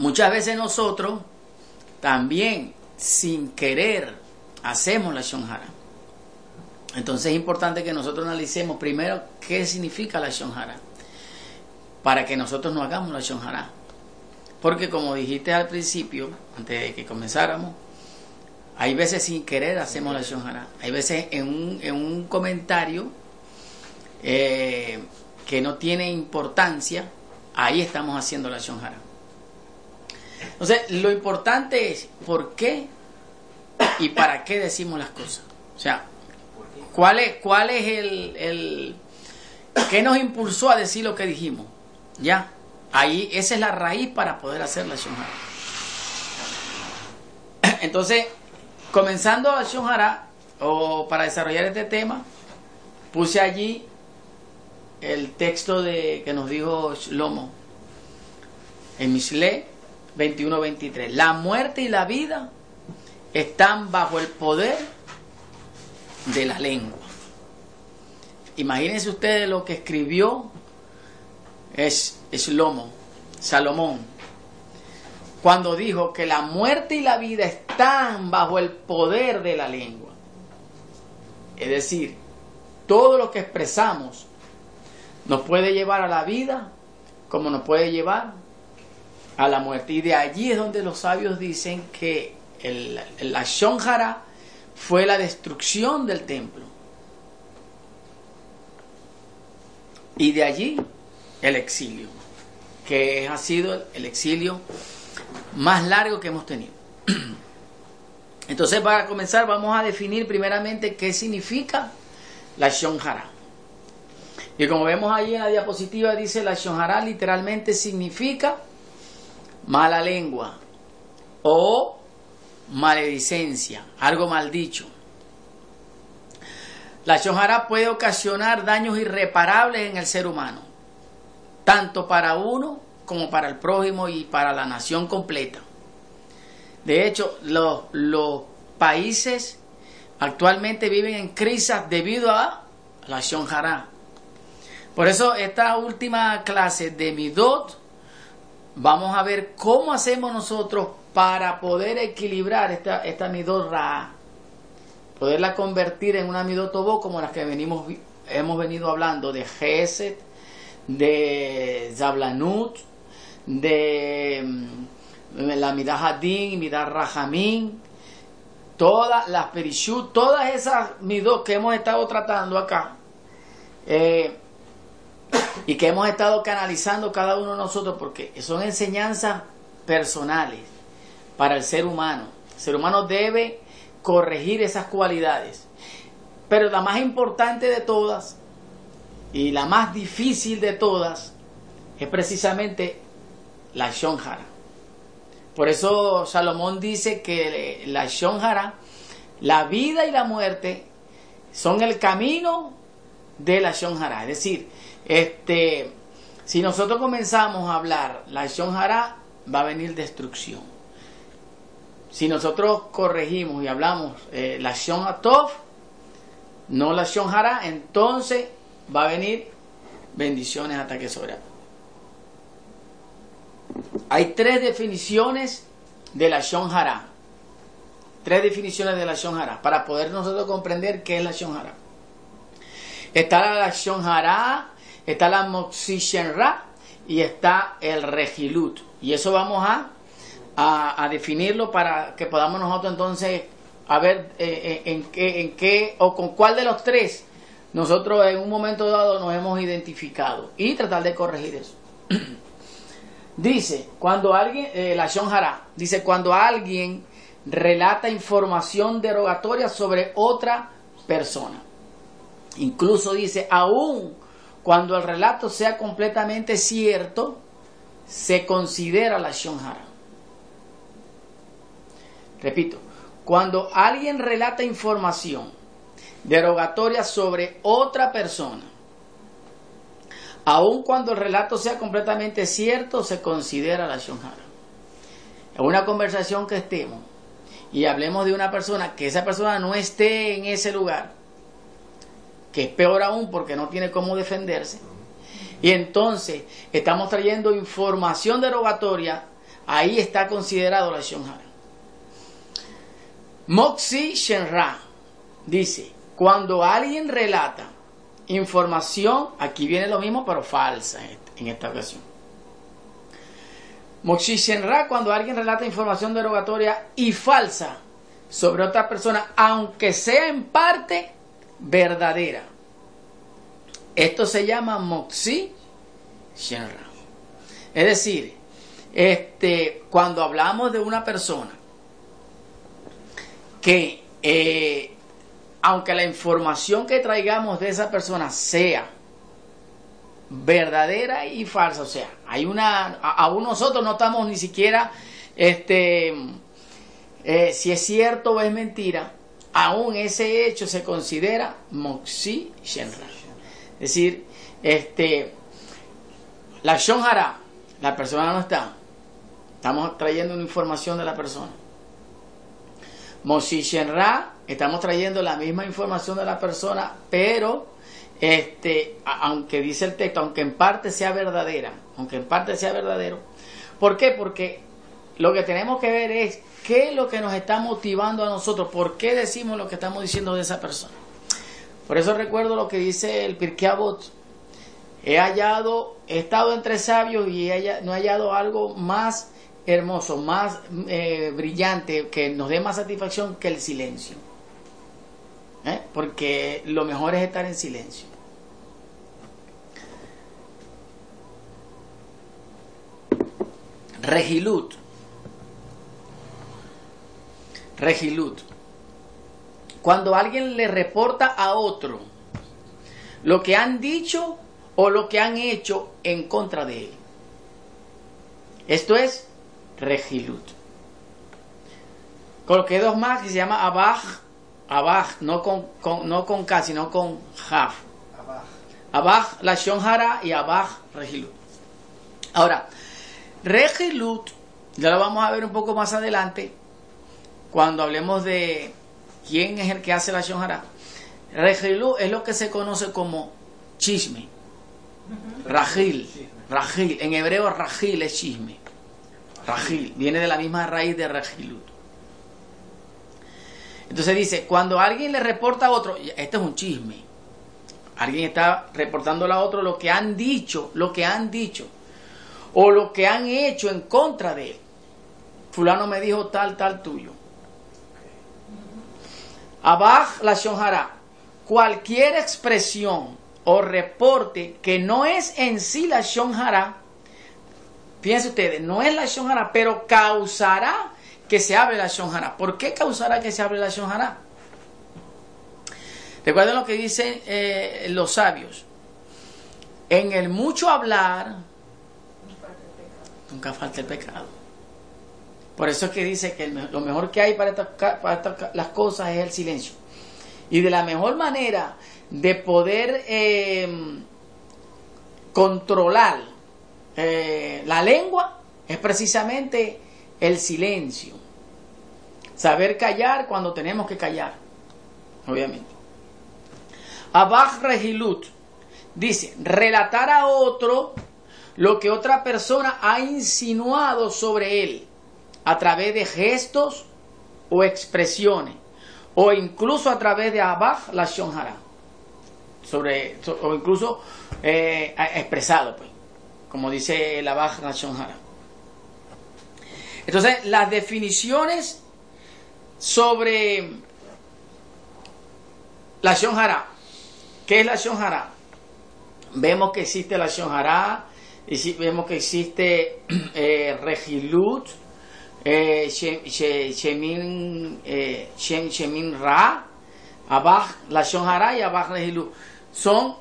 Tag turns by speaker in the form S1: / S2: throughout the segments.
S1: muchas veces nosotros también sin querer hacemos la shonjara. Entonces es importante que nosotros analicemos primero qué significa la shonjara para que nosotros no hagamos la shonjara. Porque como dijiste al principio, antes de que comenzáramos, hay veces sin querer hacemos la shonjara. Hay veces en un, en un comentario eh, que no tiene importancia, ahí estamos haciendo la shonjara. Entonces, lo importante es por qué y para qué decimos las cosas. O sea, ¿cuál es, cuál es el, el qué nos impulsó a decir lo que dijimos? Ya, ahí esa es la raíz para poder hacer la shonjara. Entonces, comenzando la shonjara o para desarrollar este tema, puse allí el texto de que nos dijo Shlomo en Mishle 21-23. La muerte y la vida están bajo el poder de la lengua. Imagínense ustedes lo que escribió es Shlomo, Salomón, cuando dijo que la muerte y la vida están bajo el poder de la lengua. Es decir, todo lo que expresamos nos puede llevar a la vida como nos puede llevar a la muerte. Y de allí es donde los sabios dicen que el, la Shonjara fue la destrucción del templo. Y de allí el exilio, que ha sido el exilio más largo que hemos tenido. Entonces, para comenzar, vamos a definir primeramente qué significa la Shonjara. Y como vemos ahí en la diapositiva, dice la Shonjara literalmente significa mala lengua o maledicencia, algo mal dicho. La Shonjara puede ocasionar daños irreparables en el ser humano, tanto para uno como para el prójimo y para la nación completa. De hecho, los, países actualmente viven en crisis debido a la Shonjara. Por eso esta última clase de Midot vamos a ver cómo hacemos nosotros para poder equilibrar esta, esta Midot Ra, poderla convertir en una Midot Tobo como las que venimos, hemos venido hablando de Geset, de Zablanut, de mm, la Midah Hadin, Midah Rahamim, todas las Perishut, todas esas Midot que hemos estado tratando acá. Eh, y que hemos estado canalizando cada uno de nosotros porque son enseñanzas personales para el ser humano. El ser humano debe corregir esas cualidades. Pero la más importante de todas y la más difícil de todas es precisamente la shonjara. Por eso Salomón dice que la shonjara, la vida y la muerte, son el camino de la shonjara. Es decir, este, si nosotros comenzamos a hablar la Shonjara, va a venir destrucción. Si nosotros corregimos y hablamos eh, la Shon no la Shonjara, entonces va a venir bendiciones hasta que sobra. Hay tres definiciones de la Shonjara. Tres definiciones de la Shonjara para poder nosotros comprender qué es la Shonjara. Está la Shonjara está la Moxishenra y está el Regilut. Y eso vamos a, a, definirlo para que podamos nosotros entonces a ver eh, eh, en, qué, en qué o con cuál de los tres nosotros en un momento dado nos hemos identificado y tratar de corregir eso. dice, cuando alguien, eh, la dice, cuando alguien relata información derogatoria sobre otra persona. Incluso dice, aún cuando el relato sea completamente cierto, se considera la shonjara. Repito, cuando alguien relata información derogatoria sobre otra persona, aun cuando el relato sea completamente cierto, se considera la shonjara. En una conversación que estemos y hablemos de una persona, que esa persona no esté en ese lugar, que es peor aún porque no tiene cómo defenderse. Y entonces estamos trayendo información derogatoria ahí está considerado la Shonhara. Moxie Shenra dice, cuando alguien relata información, aquí viene lo mismo pero falsa en esta ocasión. Moxie Shenra, cuando alguien relata información derogatoria y falsa sobre otra persona, aunque sea en parte verdadera. Esto se llama Moxie Shenra. Es decir, este, cuando hablamos de una persona que, eh, aunque la información que traigamos de esa persona sea verdadera y falsa, o sea, hay una, aún nosotros no estamos ni siquiera, este, eh, si es cierto o es mentira, aún ese hecho se considera moxi shenra. Es decir, este, la shonjara, la persona no está, estamos trayendo una información de la persona. Moxi shenra, estamos trayendo la misma información de la persona, pero este, aunque dice el texto, aunque en parte sea verdadera, aunque en parte sea verdadero. ¿Por qué? Porque lo que tenemos que ver es qué es lo que nos está motivando a nosotros, por qué decimos lo que estamos diciendo de esa persona. Por eso recuerdo lo que dice el Pirkei He hallado, he estado entre sabios y no he hallado algo más hermoso, más eh, brillante, que nos dé más satisfacción que el silencio. ¿Eh? Porque lo mejor es estar en silencio. Regilut. Regilut. Cuando alguien le reporta a otro lo que han dicho o lo que han hecho en contra de él. Esto es Regilut. Coloqué dos más que se llama Abaj. Abaj, no con, no con K, sino con Jaf. Abaj, la Shonjara y Abaj, Regilut. Ahora, Regilut, ya lo vamos a ver un poco más adelante, cuando hablemos de quién es el que hace la Shonjara. Regilut es lo que se conoce como chisme. Rajil, Rajil. En hebreo, Rajil es chisme. Rajil, viene de la misma raíz de Regilut. Entonces dice, cuando alguien le reporta a otro, este es un chisme. Alguien está reportando a otro lo que han dicho, lo que han dicho o lo que han hecho en contra de él. Fulano me dijo tal, tal tuyo. Abaj la shonjara. Cualquier expresión o reporte que no es en sí la shonjara, fíjense ustedes, no es la shonjara, pero causará que se hable la shonjara. ¿Por qué causará que se hable la shonjara? Recuerden lo que dicen eh, los sabios. En el mucho hablar, nunca falta el pecado. Por eso es que dice que lo mejor que hay para, estas, las cosas es el silencio. Y de la mejor manera de poder em, controlar eh, la lengua es precisamente el silencio. Saber callar cuando tenemos que callar, obviamente. Abaj Regilut dice, relatar a otro lo que otra persona ha insinuado sobre él a través de gestos o expresiones o incluso a través de Abaj la Shonjara sobre o incluso eh, expresado pues como dice la Abaj la Shonjara entonces las definiciones sobre la Shonjara ¿qué es la Shonjara? vemos que existe la Shonjara y si vemos que existe eh, Regilut, eh, Shemin, eh, Shemin Ra, Abaj, la Shonjara y Abaj Regilut. Son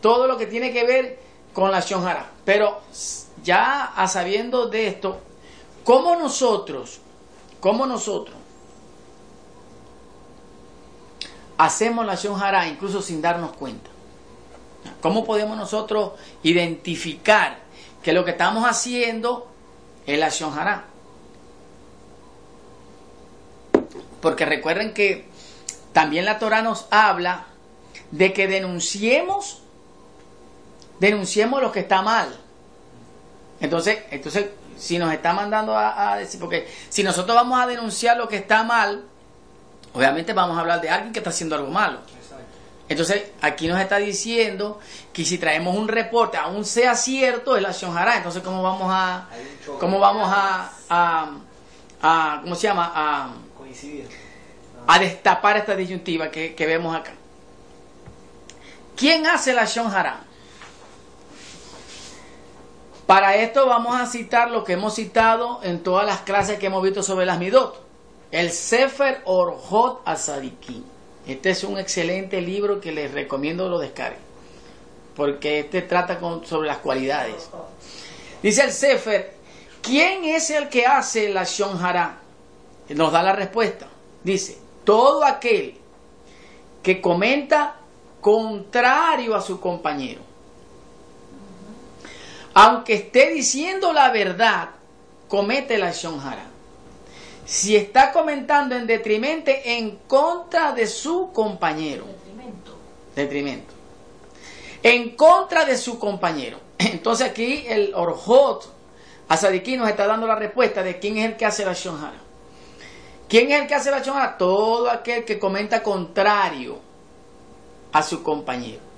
S1: todo lo que tiene que ver con la Shonjara. Pero ya sabiendo de esto, ¿cómo nosotros, cómo nosotros hacemos la Shonjara incluso sin darnos cuenta? ¿Cómo podemos nosotros identificar que lo que estamos haciendo es la Shonjara. Porque recuerden que también la Torah nos habla de que denunciemos, denunciemos lo que está mal. Entonces, entonces si nos está mandando a, decir, porque si nosotros vamos a denunciar lo que está mal, obviamente vamos a hablar de alguien que está haciendo algo malo. Entonces, aquí nos está diciendo que si traemos un reporte, aún sea cierto, es la Shonjara. Entonces, ¿cómo vamos a, cómo vamos a, a, ¿cómo se llama? A, A destapar esta disyuntiva que, vemos acá. ¿Quién hace la Shonjara? Para esto vamos a citar lo que hemos citado en todas las clases que hemos visto sobre las Midot. El Sefer Orhot Asadikim. Este es un excelente libro que les recomiendo lo descarguen. Porque este trata sobre las cualidades. Dice el Sefer, ¿quién es el que hace la Shonjara? Nos da la respuesta. Dice, todo aquel que comenta contrario a su compañero aunque esté diciendo la verdad, comete la shonjara. Si está comentando en detrimento en contra de su compañero. Detrimento. Detrimento. En contra de su compañero. Entonces aquí el Orjot Asadiki nos está dando la respuesta de quién es el que hace la shonjara. ¿Quién es el que hace la shonjara? Todo aquel que comenta contrario a su compañero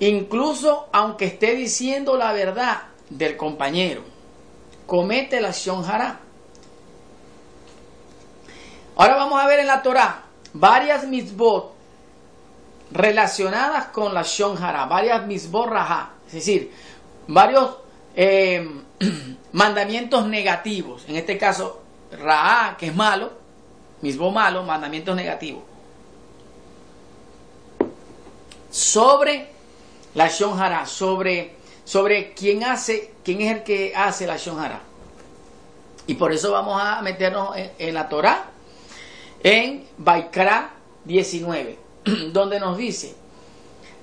S1: incluso aunque esté diciendo la verdad del compañero, comete la shonjara. Ahora vamos a ver en la Torah varias misbot relacionadas con la shonjara, varias misbot raja, es decir, varios eh, mandamientos negativos, en este caso raha, que es malo, misbot malo, mandamientos negativos, sobre la Shonjara, sobre, sobre quién hace, quién es el que hace la Shonjara. Y por eso vamos a meternos en, la Torah, en Baikra 19, donde nos dice,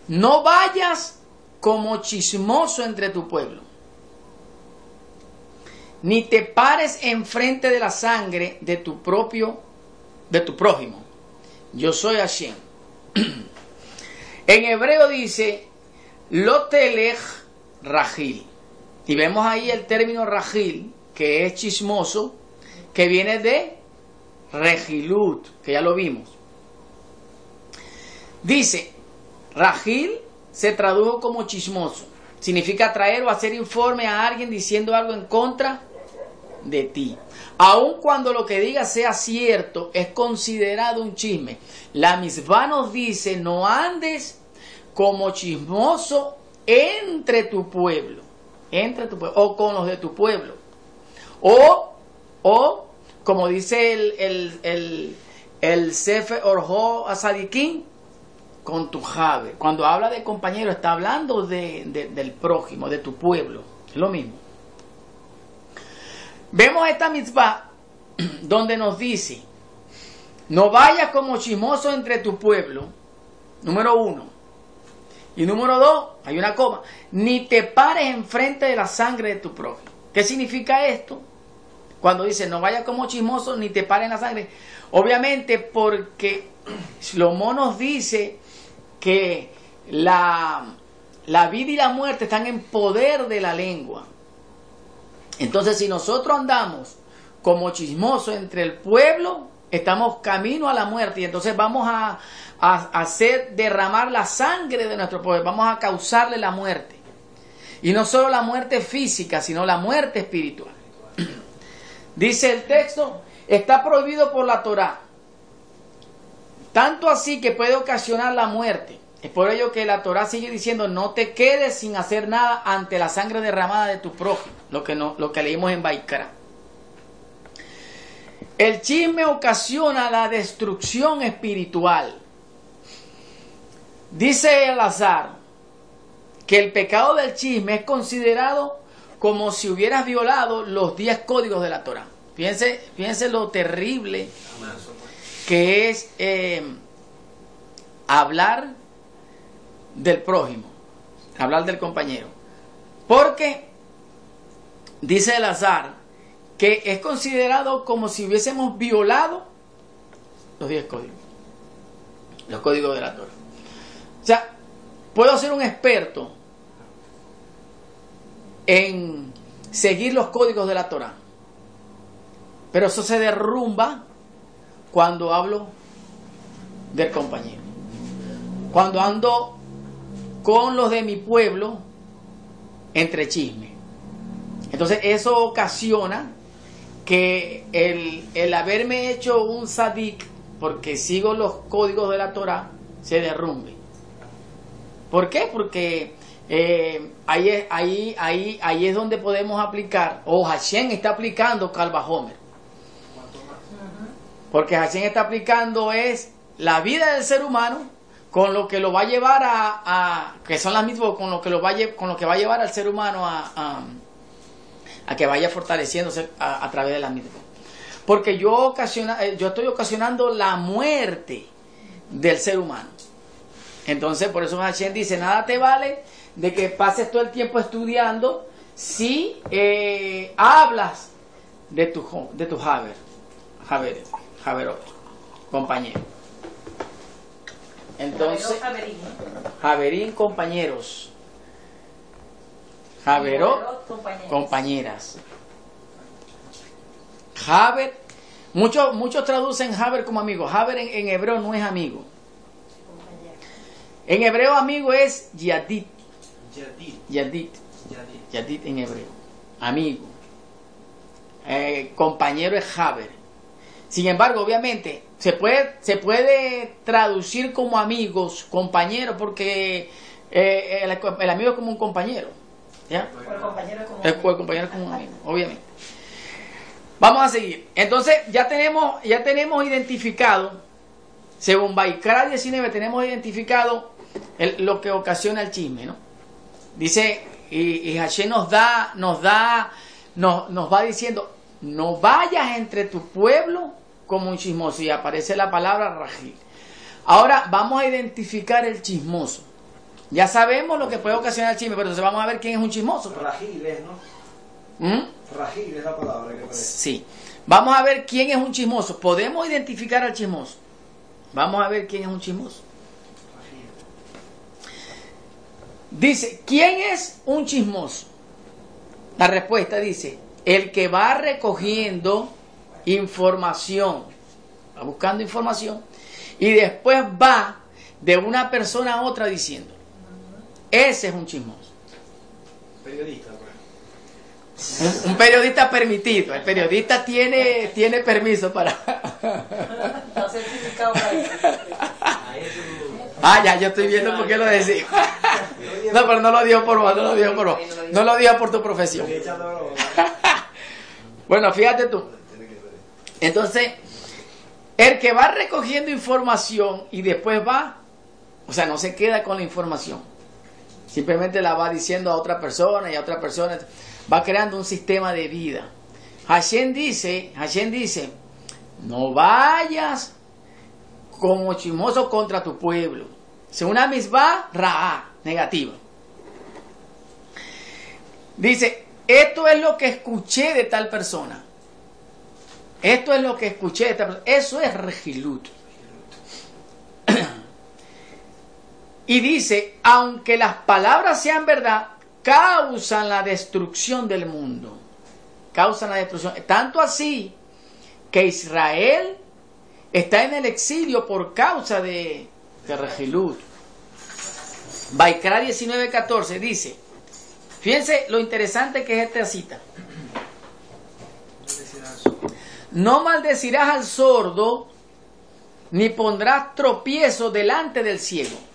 S1: no vayas como chismoso entre tu pueblo, ni te pares enfrente de la sangre de tu propio, de tu prójimo. Yo soy Hashem. en hebreo dice, Lotelech Rajil. Y vemos ahí el término Rajil, que es chismoso, que viene de Regilut, que ya lo vimos. Dice, Rajil se tradujo como chismoso. Significa traer o hacer informe a alguien diciendo algo en contra de ti. Aun cuando lo que diga sea cierto, es considerado un chisme. La misma nos dice, no andes como chismoso entre tu pueblo, entre tu pueblo, o con los de tu pueblo. O, o como dice el, el, el, el Orjo Asadikin, con tu jave. Cuando habla de compañero, está hablando de, del prójimo, de tu pueblo. Es lo mismo. Vemos esta mitzvah donde nos dice, no vayas como chismoso entre tu pueblo, número uno. Y número dos, hay una coma, ni te pares enfrente de la sangre de tu prójimo. ¿Qué significa esto? Cuando dice no vayas como chismoso ni te pares en la sangre. Obviamente porque Shlomo nos dice que la, la vida y la muerte están en poder de la lengua. Entonces si nosotros andamos como chismosos entre el pueblo, estamos camino a la muerte y entonces vamos a, hacer derramar la sangre de nuestro pueblo, vamos a causarle la muerte. Y no solo la muerte física, sino la muerte espiritual. Dice el texto, está prohibido por la Torah. Tanto así que puede ocasionar la muerte. Es por ello que la Torah sigue diciendo, no te quedes sin hacer nada ante la sangre derramada de tu prójimo, lo que, no, lo que leímos en Baikara. El chisme ocasiona la destrucción espiritual. Dice el azar que el pecado del chisme es considerado como si hubieras violado los 10 códigos de la Torah. Fíjense, fíjense lo terrible que es eh, hablar del prójimo, hablar del compañero. Porque, dice el azar, que es considerado como si hubiésemos violado los 10 códigos, los códigos de la Torah. O sea, puedo ser un experto en seguir los códigos de la Torah. Pero eso se derrumba cuando hablo del compañero. Cuando ando con los de mi pueblo entre chisme. Entonces eso ocasiona que el, el haberme hecho un sadik porque sigo los códigos de la Torah se derrumbe. ¿Por qué? Porque eh, ahí, es, ahí, ahí, ahí es donde podemos aplicar, o Hashem está aplicando Calva Homer. Porque Hashem está aplicando es la vida del ser humano con lo que lo va a llevar a, que son las mismas, con lo que lo va a, con lo que va a llevar al ser humano a, a, que vaya fortaleciéndose a, través de la misma. Porque yo, ocasiona, eh, yo estoy ocasionando la muerte del ser humano. Entonces, por eso Hashem dice, nada te vale de que pases todo el tiempo estudiando si eh, hablas de tu, de tu Haber, Haber, Haberot, compañero. Entonces, Javerín, compañeros. Javerot, compañeras. Javer, muchos, muchos traducen Javer como amigo. Javer en, hebreo no es amigo. En hebreo amigo es Yadit. Yadit. Yadit. en hebreo. Amigo. Eh, compañero es Javer. Sin embargo, obviamente, se puede, se puede traducir como amigos, compañeros, porque eh, el, amigo es como un compañero. ¿Ya? el compañero es como, el, compañero es como un amigo, obviamente. Vamos a seguir. Entonces, ya tenemos, ya tenemos identificado, según Baikara 19, tenemos identificado lo que ocasiona el chisme, ¿no? Dice, y, y Hashem nos da, nos da, nos, nos va diciendo, no vayas entre tu pueblo como un chismoso y aparece la palabra rajil. Ahora vamos a identificar el chismoso. Ya sabemos lo que puede ocasionar el chisme, pero entonces vamos a ver quién es un chismoso.
S2: Rajil es, ¿no? ¿Mm? Rajil es la palabra que aparece.
S1: Sí. Vamos a ver quién es un chismoso. Podemos identificar al chismoso. Vamos a ver quién es un chismoso. Dice, ¿quién es un chismoso? La respuesta dice, el que va recogiendo información, va buscando información, y después va de una persona a otra diciendo, ese es un chismoso.
S2: Periodista,
S1: pues. un, periodista permitido, el periodista tiene, tiene permiso para... Ah, ya, yo estoy viendo por qué lo decía. No, pero no lo digo por vos, no lo digo por vos. No lo digo por tu profesión. Bueno, fíjate tú. Entonces, el que va recogiendo información y después va, o sea, no se queda con la información. Simplemente la va diciendo a otra persona y a otra persona. Va creando un sistema de vida. Hashem dice, Hashem dice, no vayas como chimoso contra tu pueblo. Según una misma ra, negativa. Dice, esto es lo que escuché de tal persona. Esto es lo que escuché Eso es regilut. y dice, aunque las palabras sean verdad, causan la destrucción del mundo. Causan la destrucción. Tanto así que Israel está en el exilio por causa de, de Regilut. Baikra 19:14 dice, fíjense lo interesante que es esta cita. No maldecirás al sordo, ni pondrás tropiezo delante del ciego.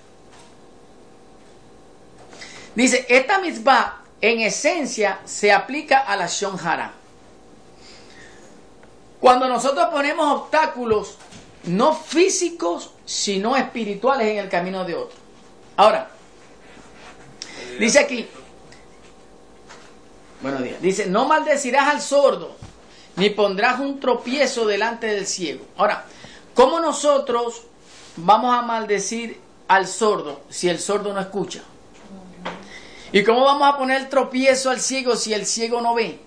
S1: Dice, esta misma en esencia se aplica a la shonjara. Cuando nosotros ponemos obstáculos no físicos, sino espirituales en el camino de otro. Ahora, dice aquí, buenos días, dice, no maldecirás al sordo, ni pondrás un tropiezo delante del ciego. Ahora, ¿cómo nosotros vamos a maldecir al sordo si el sordo no escucha? ¿Y cómo vamos a poner tropiezo al ciego si el ciego no ve?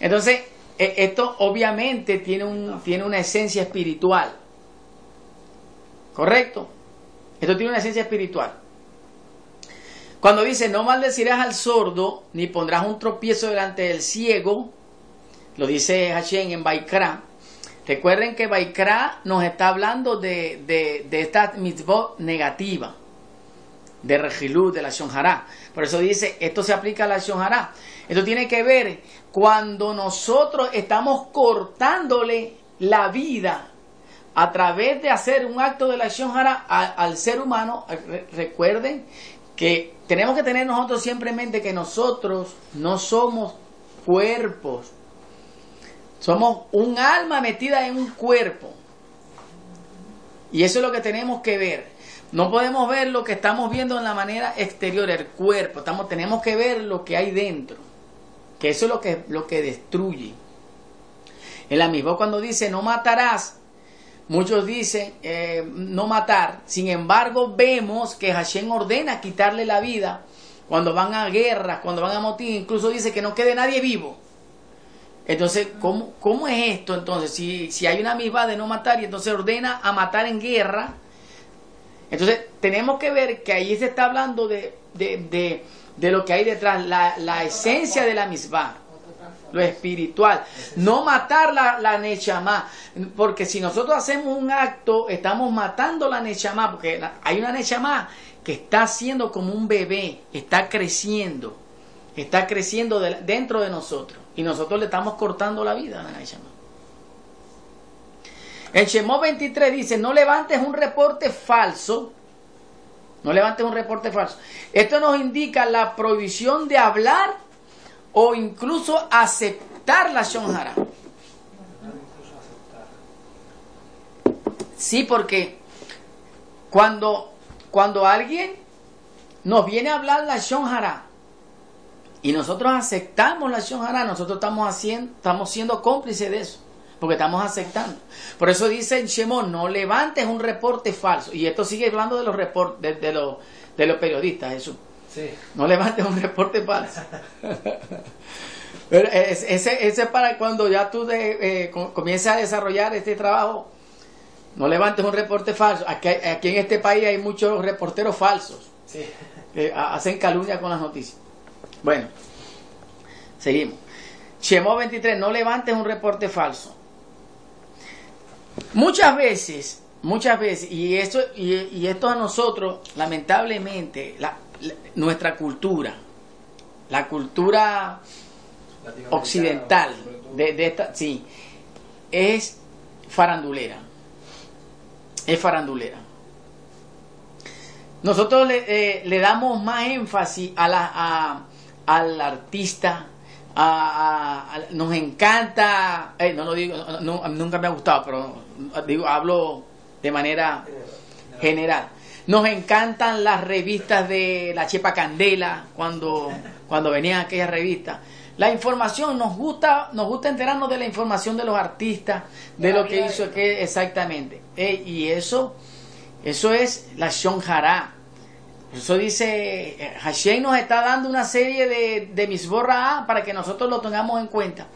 S1: Entonces, e, esto obviamente tiene una esencia espiritual. ¿Correcto? Esto tiene una esencia espiritual. Cuando dice, no maldecirás al sordo, ni pondrás un tropiezo delante del ciego, lo dice Hashem en Baikra. Recuerden que Baikra nos está hablando de, de, esta mitzvot negativa, de Regilú, de la Shonjara. Por eso dice, esto se aplica a la Shonjara. Esto tiene que ver cuando nosotros estamos cortándole la vida a través de hacer un acto de la Shonjara al ser humano. Recuerden que tenemos que tener nosotros siempre en mente que nosotros no somos cuerpos, somos un alma metida en un cuerpo. Y eso es lo que tenemos que ver. No podemos ver lo que estamos viendo en la manera exterior, el cuerpo. Tenemos que ver lo que hay dentro. Que eso es lo que, lo que destruye. En la misma cuando dice no matarás, Muchos dicen eh, no matar, sin embargo vemos que Hashem ordena quitarle la vida cuando van a guerras, cuando van a motín, incluso dice que no quede nadie vivo. Entonces, ¿cómo, cómo es esto? Entonces, si, si hay una misma de no matar y entonces ordena a matar en guerra, entonces tenemos que ver que ahí se está hablando de, de, de, lo que hay detrás, la, la esencia de la misma lo espiritual. No matar la, la Nechama, porque si nosotros hacemos un acto, estamos matando la Nechama, porque hay una Nechama que está haciendo como un bebé, está creciendo, está creciendo dentro de nosotros, y nosotros le estamos cortando la vida a la Nechama. En Shemó 23 dice, no levantes un reporte falso, no levantes un reporte falso. Esto nos indica la prohibición de hablar o incluso aceptar la Shonjara. Sí, porque cuando, cuando alguien nos viene a hablar la Shonjara y nosotros aceptamos la Shonjara, nosotros estamos, haciendo, estamos siendo cómplices de eso, porque estamos aceptando. Por eso dice en Shemón, no levantes un reporte falso. Y esto sigue hablando de los, reportes, de, los, de los periodistas, Jesús. No levantes un reporte falso. Pero ese, es para cuando ya tú de, eh, comienzas a desarrollar este trabajo. No levantes un reporte falso. Aquí, aquí en este país hay muchos reporteros falsos. Que hacen calumnia con las noticias. Bueno, seguimos. Chemo 23, no levantes un reporte falso. Muchas veces, muchas veces, y esto, y, y esto a nosotros, lamentablemente, la, nuestra cultura, la cultura occidental de, esta, sí, es farandulera, es farandulera. Nosotros le, eh, le damos más énfasis a la, al artista, a, nos encanta, eh, no lo digo, nunca me ha gustado, pero digo, hablo de manera general nos encantan las revistas de la Chepa Candela, cuando, cuando venían aquellas revistas. La información, nos gusta, nos gusta enterarnos de la información de los artistas, de lo que hizo que exactamente. Eh, y eso, eso es la Shonjara. Eso dice, eh, Hashem nos está dando una serie de, de misborra para que nosotros lo tengamos en cuenta.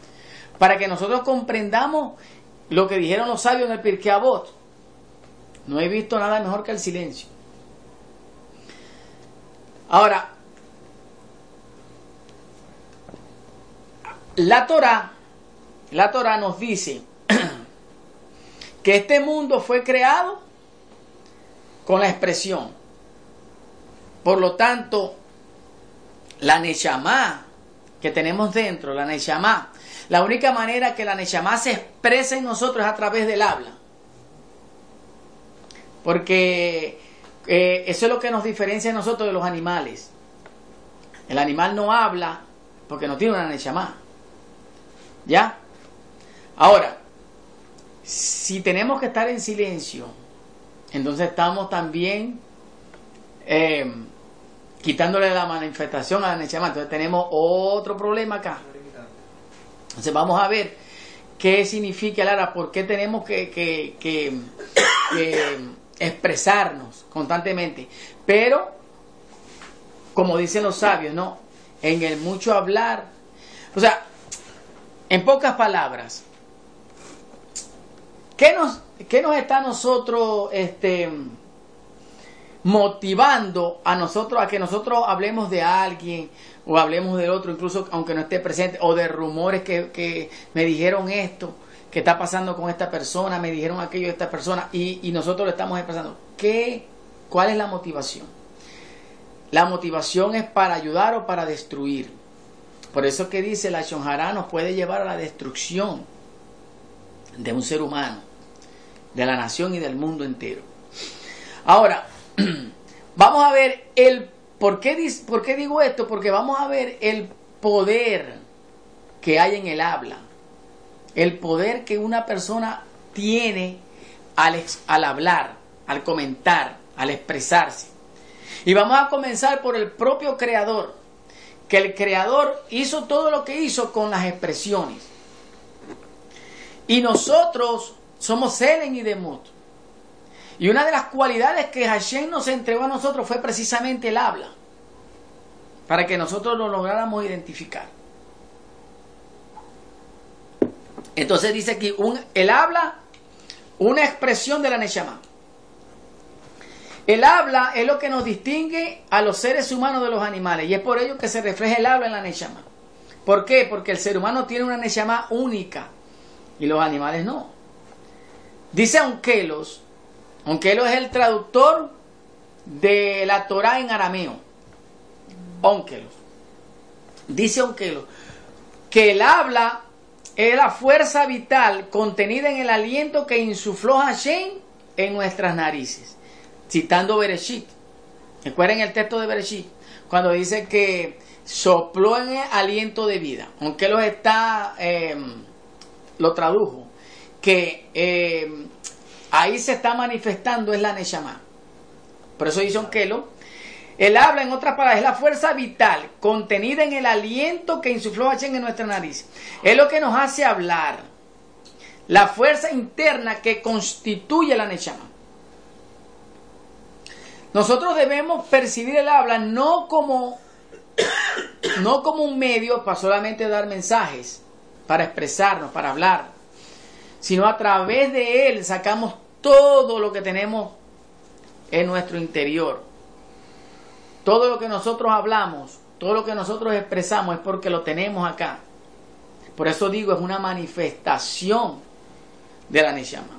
S1: Para que nosotros comprendamos lo que dijeron los sabios en el Pirkei Avot. No he visto nada mejor que el silencio. Ahora, la Torah, la Torah nos dice que este mundo fue creado con la expresión. Por lo tanto, la Neshama que tenemos dentro, la Neshama, la única manera que la Neshama se expresa en nosotros es a través del habla. Porque eh, eso es lo que nos diferencia a nosotros de los animales. El animal no habla porque no tiene una nechamá. ¿Ya? Ahora, si tenemos que estar en silencio, entonces estamos también eh, quitándole la manifestación a la nechamá. Entonces tenemos otro problema acá. Entonces vamos a ver qué significa Lara, por qué tenemos que, expresarnos constantemente. Pero, como dicen los sabios, ¿no? En el mucho hablar. O sea, en pocas palabras, ¿qué nos, qué nos está nosotros este, motivando a nosotros a que nosotros hablemos de alguien o hablemos del otro, incluso aunque no esté presente, o de rumores que, me dijeron esto, que está pasando con esta persona, me dijeron aquello de esta persona, y, y nosotros lo estamos expresando. ¿Qué, ¿Cuál es la motivación? La motivación es para ayudar o para destruir. Por eso que dice la Shonjara nos puede llevar a la destrucción de un ser humano, de la nación y del mundo entero. Ahora, vamos a ver el por qué, por qué digo esto, porque vamos a ver el poder que hay en el habla, el poder que una persona tiene al, al hablar, al comentar, al expresarse. Y vamos a comenzar por el propio creador, que el creador hizo todo lo que hizo con las expresiones. Y nosotros somos Selen y Demut. Y una de las cualidades que Hashem nos entregó a nosotros fue precisamente el habla, para que nosotros lo lográramos identificar. Entonces dice aquí, el habla, una expresión de la Neshama. El habla es lo que nos distingue a los seres humanos de los animales y es por ello que se refleja el habla en la Neshama. ¿Por qué? Porque el ser humano tiene una Neshama única y los animales no. Dice Onkelos, Onkelos es el traductor de la Torah en arameo. Onkelos. Dice Onkelos que el habla es la fuerza vital contenida en el aliento que insufló Hashem en nuestras narices citando Bereshit. Recuerden el texto de Bereshit, cuando dice que sopló en el aliento de vida, aunque lo está, em, lo tradujo, que em, ahí se está manifestando es la Neshama. Por eso dice Onkelo, él habla, en otras palabras, es la fuerza vital contenida en el aliento que insufló Hashem en nuestra nariz. Es lo que nos hace hablar. La fuerza interna que constituye la Neshama. Nosotros debemos percibir el habla no como, no como un medio para solamente dar mensajes, para expresarnos, para hablar, sino a través de él sacamos todo lo que tenemos en nuestro interior. Todo lo que nosotros hablamos, todo lo que nosotros expresamos es porque lo tenemos acá. Por eso digo, es una manifestación de la Neshama.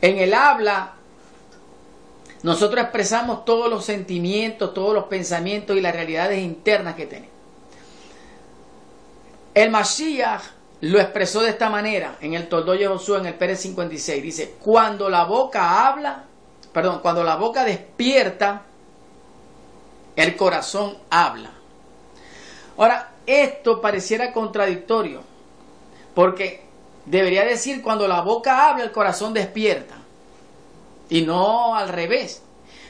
S1: En el habla nosotros expresamos todos los sentimientos, todos los pensamientos y las realidades internas que tenemos. El Mashiach lo expresó de esta manera en el Toldo de Josué en el Pérez 56. Dice, cuando la boca habla, perdón, cuando la boca despierta, el corazón habla. Ahora, esto pareciera contradictorio, porque debería decir cuando la boca habla, el corazón despierta y no al revés.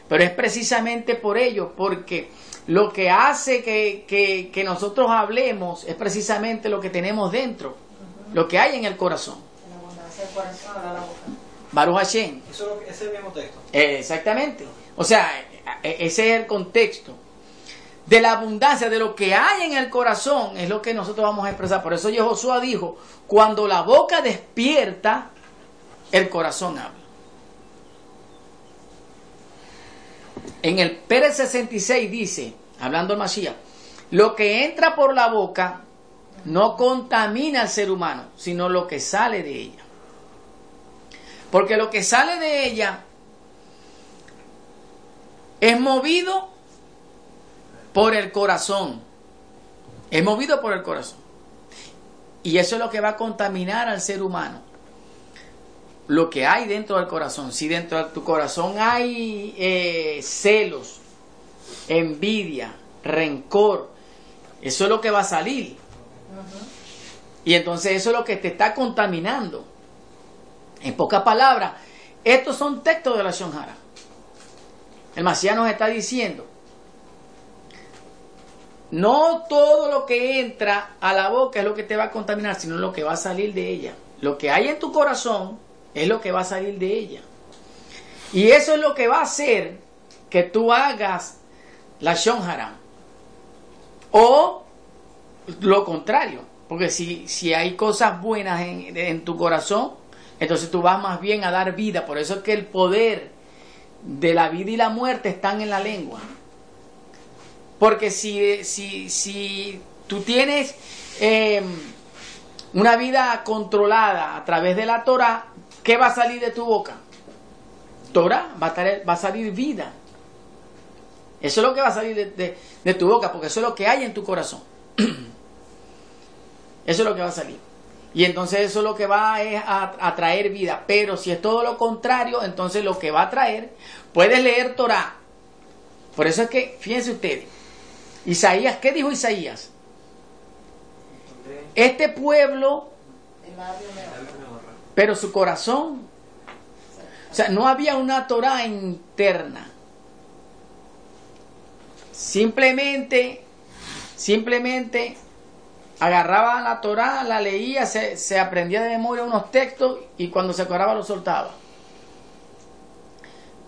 S1: Pero es precisamente por ello, porque lo que hace que, que, nosotros hablemos es precisamente lo que tenemos dentro, lo que hay en el corazón. Baruch Hashem.
S2: Eso es el mismo texto.
S1: exactamente. O sea, e, e, ese es el contexto. De la abundancia, de lo que hay en el corazón, es lo que nosotros vamos a expresar. Por eso Josué dijo, cuando la boca despierta, el corazón habla. En el Pérez 66 dice, hablando el Mashiach, lo que entra por la boca no contamina al ser humano, sino lo que sale de ella. Porque lo que sale de ella es movido por el corazón. Es movido por el corazón. Y eso es lo que va a contaminar al ser humano lo que hay dentro del corazón. Si dentro de tu corazón hay eh, celos, envidia, rencor, eso es lo que va a salir. Y entonces eso es lo que te está contaminando. En pocas palabras, estos son textos de la Shonjara. El Masías nos está diciendo, no todo lo que entra a la boca es lo que te va a contaminar, sino lo que va a salir de ella. Lo que hay en tu corazón es lo que va a salir de ella. Y eso es lo que va a hacer que tú hagas la Shonjara. O lo contrario. Porque si, si hay cosas buenas en, tu corazón, entonces tú vas más bien a dar vida. Por eso es que el poder de la vida y la muerte están en la lengua. Porque si, si, si tú tienes em, una vida controlada a través de la Torah, ¿qué va a salir de tu boca? Torah, va a, va a salir vida. Eso es lo que va a salir de, de tu boca, porque eso es lo que hay en tu corazón. Eso es lo que va a salir. Y entonces eso lo que va es a, traer vida. Pero si es todo lo contrario, entonces lo que va a traer, puedes leer Torah. Por eso es que, fíjense ustedes, Isaías, ¿qué dijo Isaías? Este pueblo, pero su corazón, o sea, no había una Torah interna. Simplemente, simplemente agarraba la Torah, la leía, se, aprendía de memoria unos textos y cuando se acordaba lo soltaba.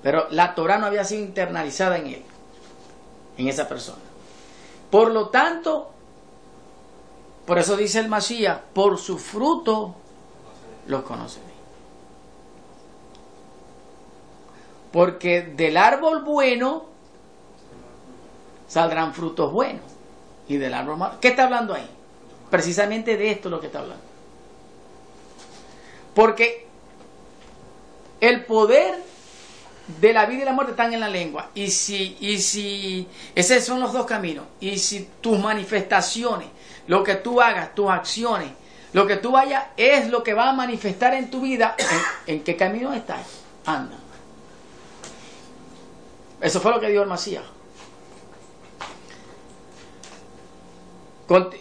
S1: Pero la Torah no había sido internalizada en él, en esa persona. Por lo tanto, por eso dice el Masías, por su fruto los conoceré. Porque del árbol bueno saldrán frutos buenos. Y del árbol malo. ¿Qué está hablando ahí? Precisamente de esto es lo que está hablando. Porque el poder de la vida y la muerte están en la lengua. Y si, y si, esos son los dos caminos. Y si tus manifestaciones, lo que tú hagas, tus acciones, lo que tú vayas, es lo que va a manifestar en tu vida, ¿en, qué camino estás? Anda. Eso fue lo que dijo el Masías.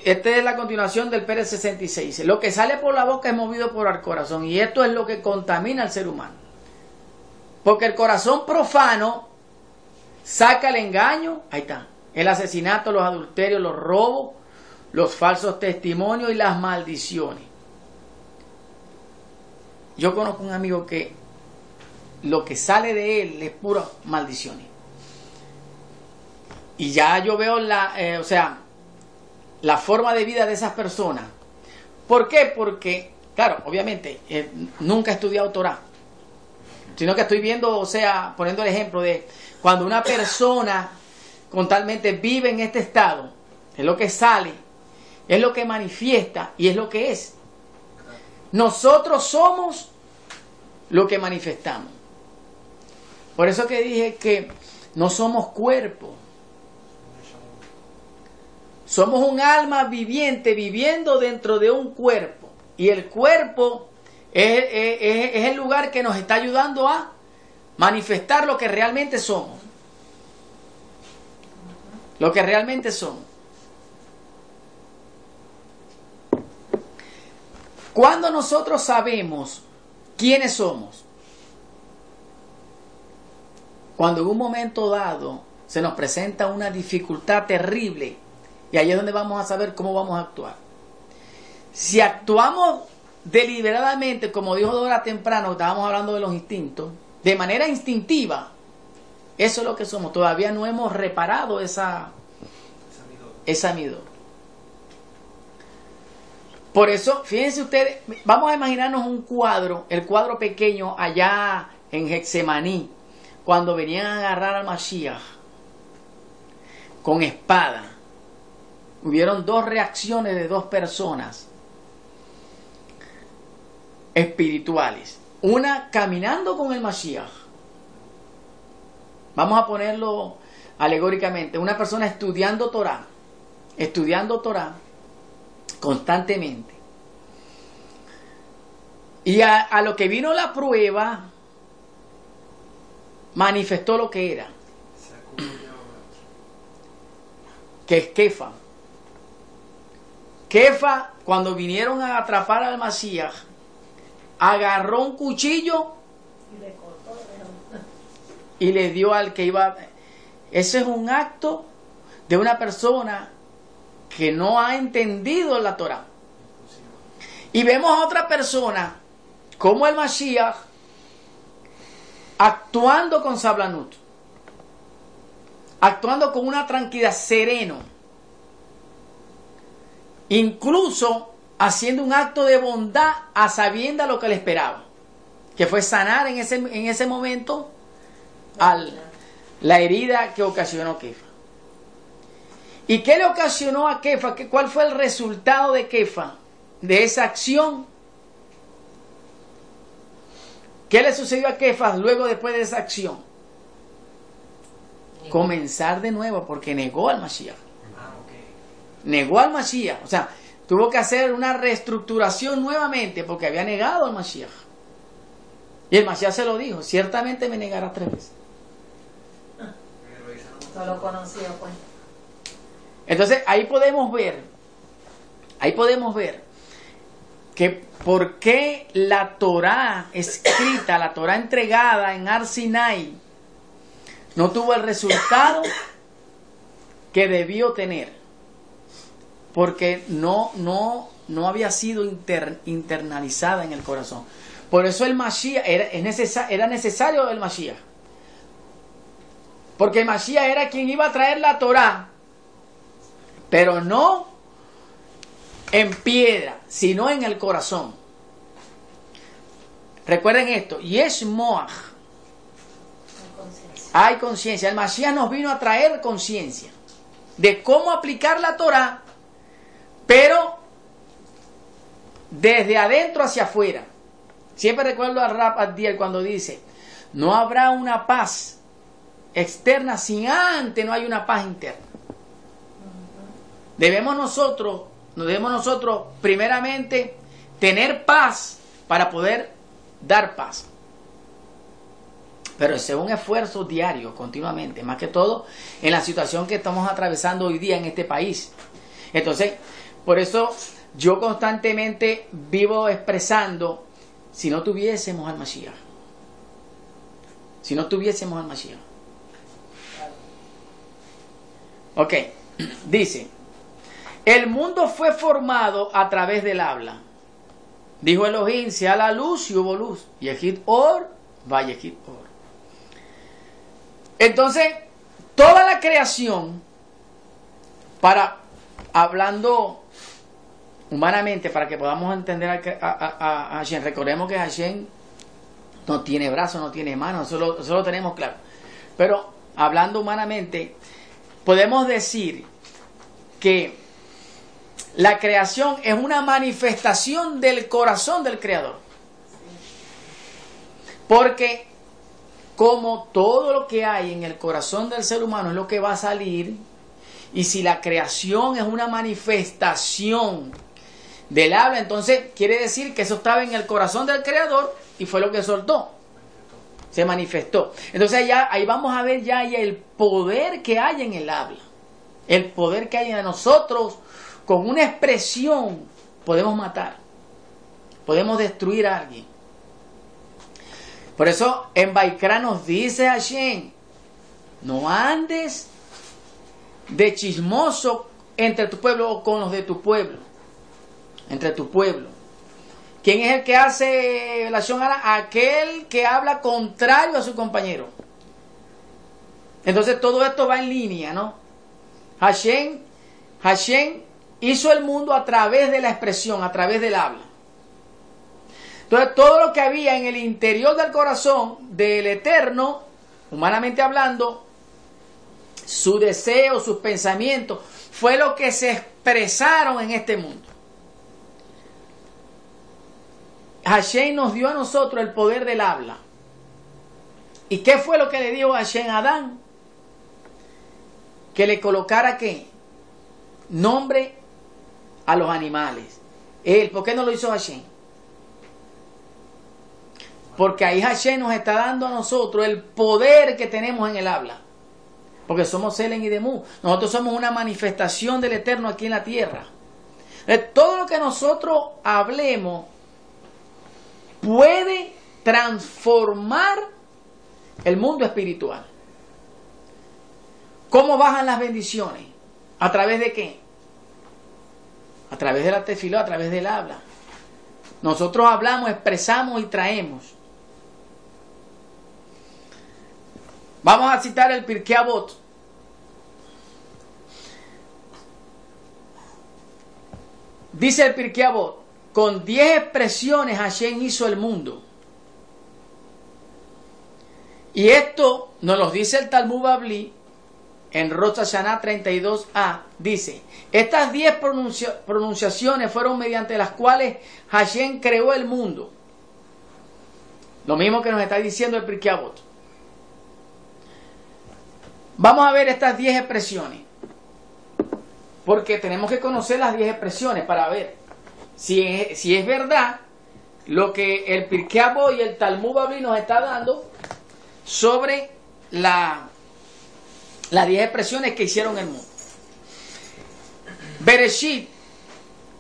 S1: Esta es la continuación del Pérez 66. Lo que sale por la boca es movido por el corazón. Y esto es lo que contamina al ser humano. Porque el corazón profano saca el engaño, ahí está, el asesinato, los adulterios, los robos, los falsos testimonios y las maldiciones. Yo conozco un amigo que lo que sale de él es pura maldiciones. Y ya yo veo la, eh, o sea, la forma de vida de esas personas. ¿Por qué? Porque, claro, obviamente, eh, nunca he estudiado Torah, sino que estoy viendo, o sea, poniendo el ejemplo de cuando una persona contalmente vive en este estado, es lo que sale, es lo que manifiesta y es lo que es. Nosotros somos lo que manifestamos. Por eso que dije que no somos cuerpo, somos un alma viviente viviendo dentro de un cuerpo. Y el cuerpo es, el lugar que nos está ayudando a manifestar lo que realmente somos. Lo que realmente somos. Cuando nosotros sabemos quiénes somos, cuando en un momento dado se nos presenta una dificultad terrible y ahí es donde vamos a saber cómo vamos a actuar. Si actuamos deliberadamente, como dijo Dora temprano, estábamos hablando de los instintos, de manera instintiva, eso es lo que somos. Todavía no hemos reparado esa, esa midor. Por eso, fíjense ustedes, vamos a imaginarnos un cuadro, el cuadro pequeño allá en Hexemaní, cuando venían a agarrar al Mashiach con espada hubieron dos reacciones de dos personas espirituales. Una caminando con el Mashiach. Vamos a ponerlo alegóricamente. Una persona estudiando Torah. Estudiando Torah constantemente. Y a, a lo que vino la prueba, manifestó lo que era. Que es Kefa. Kefa, cuando vinieron a atrapar al Masías, agarró un cuchillo y le dio al que iba. Ese es un acto de una persona que no ha entendido la Torah. Y vemos a otra persona, como el Mashiach, actuando con Sablanut, actuando con una tranquilidad, sereno incluso haciendo un acto de bondad a sabienda lo que le esperaba, que fue sanar en ese, en ese momento al, la herida que ocasionó Kefa. ¿Y qué le ocasionó a Kefa? ¿Cuál fue el resultado de Kefa? De esa acción. ¿Qué le sucedió a Kefa luego después de esa acción? Comenzar de nuevo porque negó al Mashiach. Ah, negó al Mashiach. O sea, tuvo que hacer una reestructuración nuevamente porque había negado al Mashiach. Y el Mashiach se lo dijo, ciertamente me negará tres veces.
S3: Solo conocía pues.
S1: Entonces ahí podemos ver, ahí podemos ver que por qué la Torah escrita, la Torah entregada en Arsinai, no tuvo el resultado que debió tener. Porque no, no, no había sido internalizada en el corazón. Por eso el Mashiach era, era necesario el Mashiach. Porque el Mashiach era quien iba a traer la Torah, pero no en piedra, sino en el corazón. Recuerden esto, y es Moach. Hay conciencia. El Mashiach nos vino a traer conciencia de cómo aplicar la Torah, pero desde adentro hacia afuera. Siempre recuerdo al Rap Adiel cuando dice, no habrá una paz externa si antes no hay una paz interna. Debemos nosotros, debemos nosotros primeramente tener paz para poder dar paz. Pero es un esfuerzo diario, continuamente, más que todo en la situación que estamos atravesando hoy día en este país. Entonces, por eso yo constantemente vivo expresando si no tuviésemos al Mashiach. Si no tuviésemos al Mashiach. Ok, dice, el mundo fue formado a través del habla. Dijo Elohim, sea la luz y hubo luz. Yehid Or, va Yehid Or. Entonces, toda la creación, para, hablando humanamente, para que podamos entender a, Hashem, recordemos que Hashem no tiene brazos, no tiene manos, eso lo tenemos claro. Pero hablando humanamente, podemos decir que la creación es una manifestación del corazón del creador. Porque como todo lo que hay en el corazón del ser humano es lo que va a salir, y si la creación es una manifestación del habla, entonces quiere decir que eso estaba en el corazón del creador y fue lo que soltó se manifestó. Entonces ya ahí vamos a ver ya, el poder que hay en el habla, el poder que hay en nosotros, con una expresión podemos matar, podemos destruir a alguien. Por eso en Baikra nos dice Hashem, no andes de chismoso entre tu pueblo o con los de tu pueblo, entre tu pueblo. ¿Quién es el que hace la a Aquel que habla contrario a su compañero. Entonces todo esto va en línea, ¿no? Hashem, Hashem hizo el mundo a través de la expresión, a través del habla. Entonces todo lo que había en el interior del corazón del Eterno, humanamente hablando, su deseo, sus pensamientos, fue lo que se expresaron en este mundo. Hashem nos dio a nosotros el poder del habla. ¿Y qué fue lo que le dio Hashem a Adán? Que le colocara qué? Nombre a los animales. Él, ¿por qué no lo hizo Hashem? Porque ahí Hashem nos está dando a nosotros el poder que tenemos en el habla. Porque somos Selen y Demu. Nosotros somos una manifestación del Eterno aquí en la tierra. todo lo que nosotros hablemos puede transformar el mundo espiritual. ¿Cómo bajan las bendiciones? ¿A través de qué? A través de la tefiló, a través del habla. Nosotros hablamos, expresamos y traemos. Vamos a citar el Pirkei Avot. Dice el Pirkei con diez expresiones Hashem hizo el mundo. Y esto nos los dice el Talmud Babli en Rosh Hashanah 32a, dice, estas diez pronunciaciones fueron mediante las cuales Hashem creó el mundo. Lo mismo que nos está diciendo el Pirkei Vamos a ver estas diez expresiones. Porque tenemos que conocer las diez expresiones para ver si es, si es verdad lo que el Pirkei y el Talmud Babli nos está dando sobre la, las diez expresiones que hicieron el mundo. Bereshit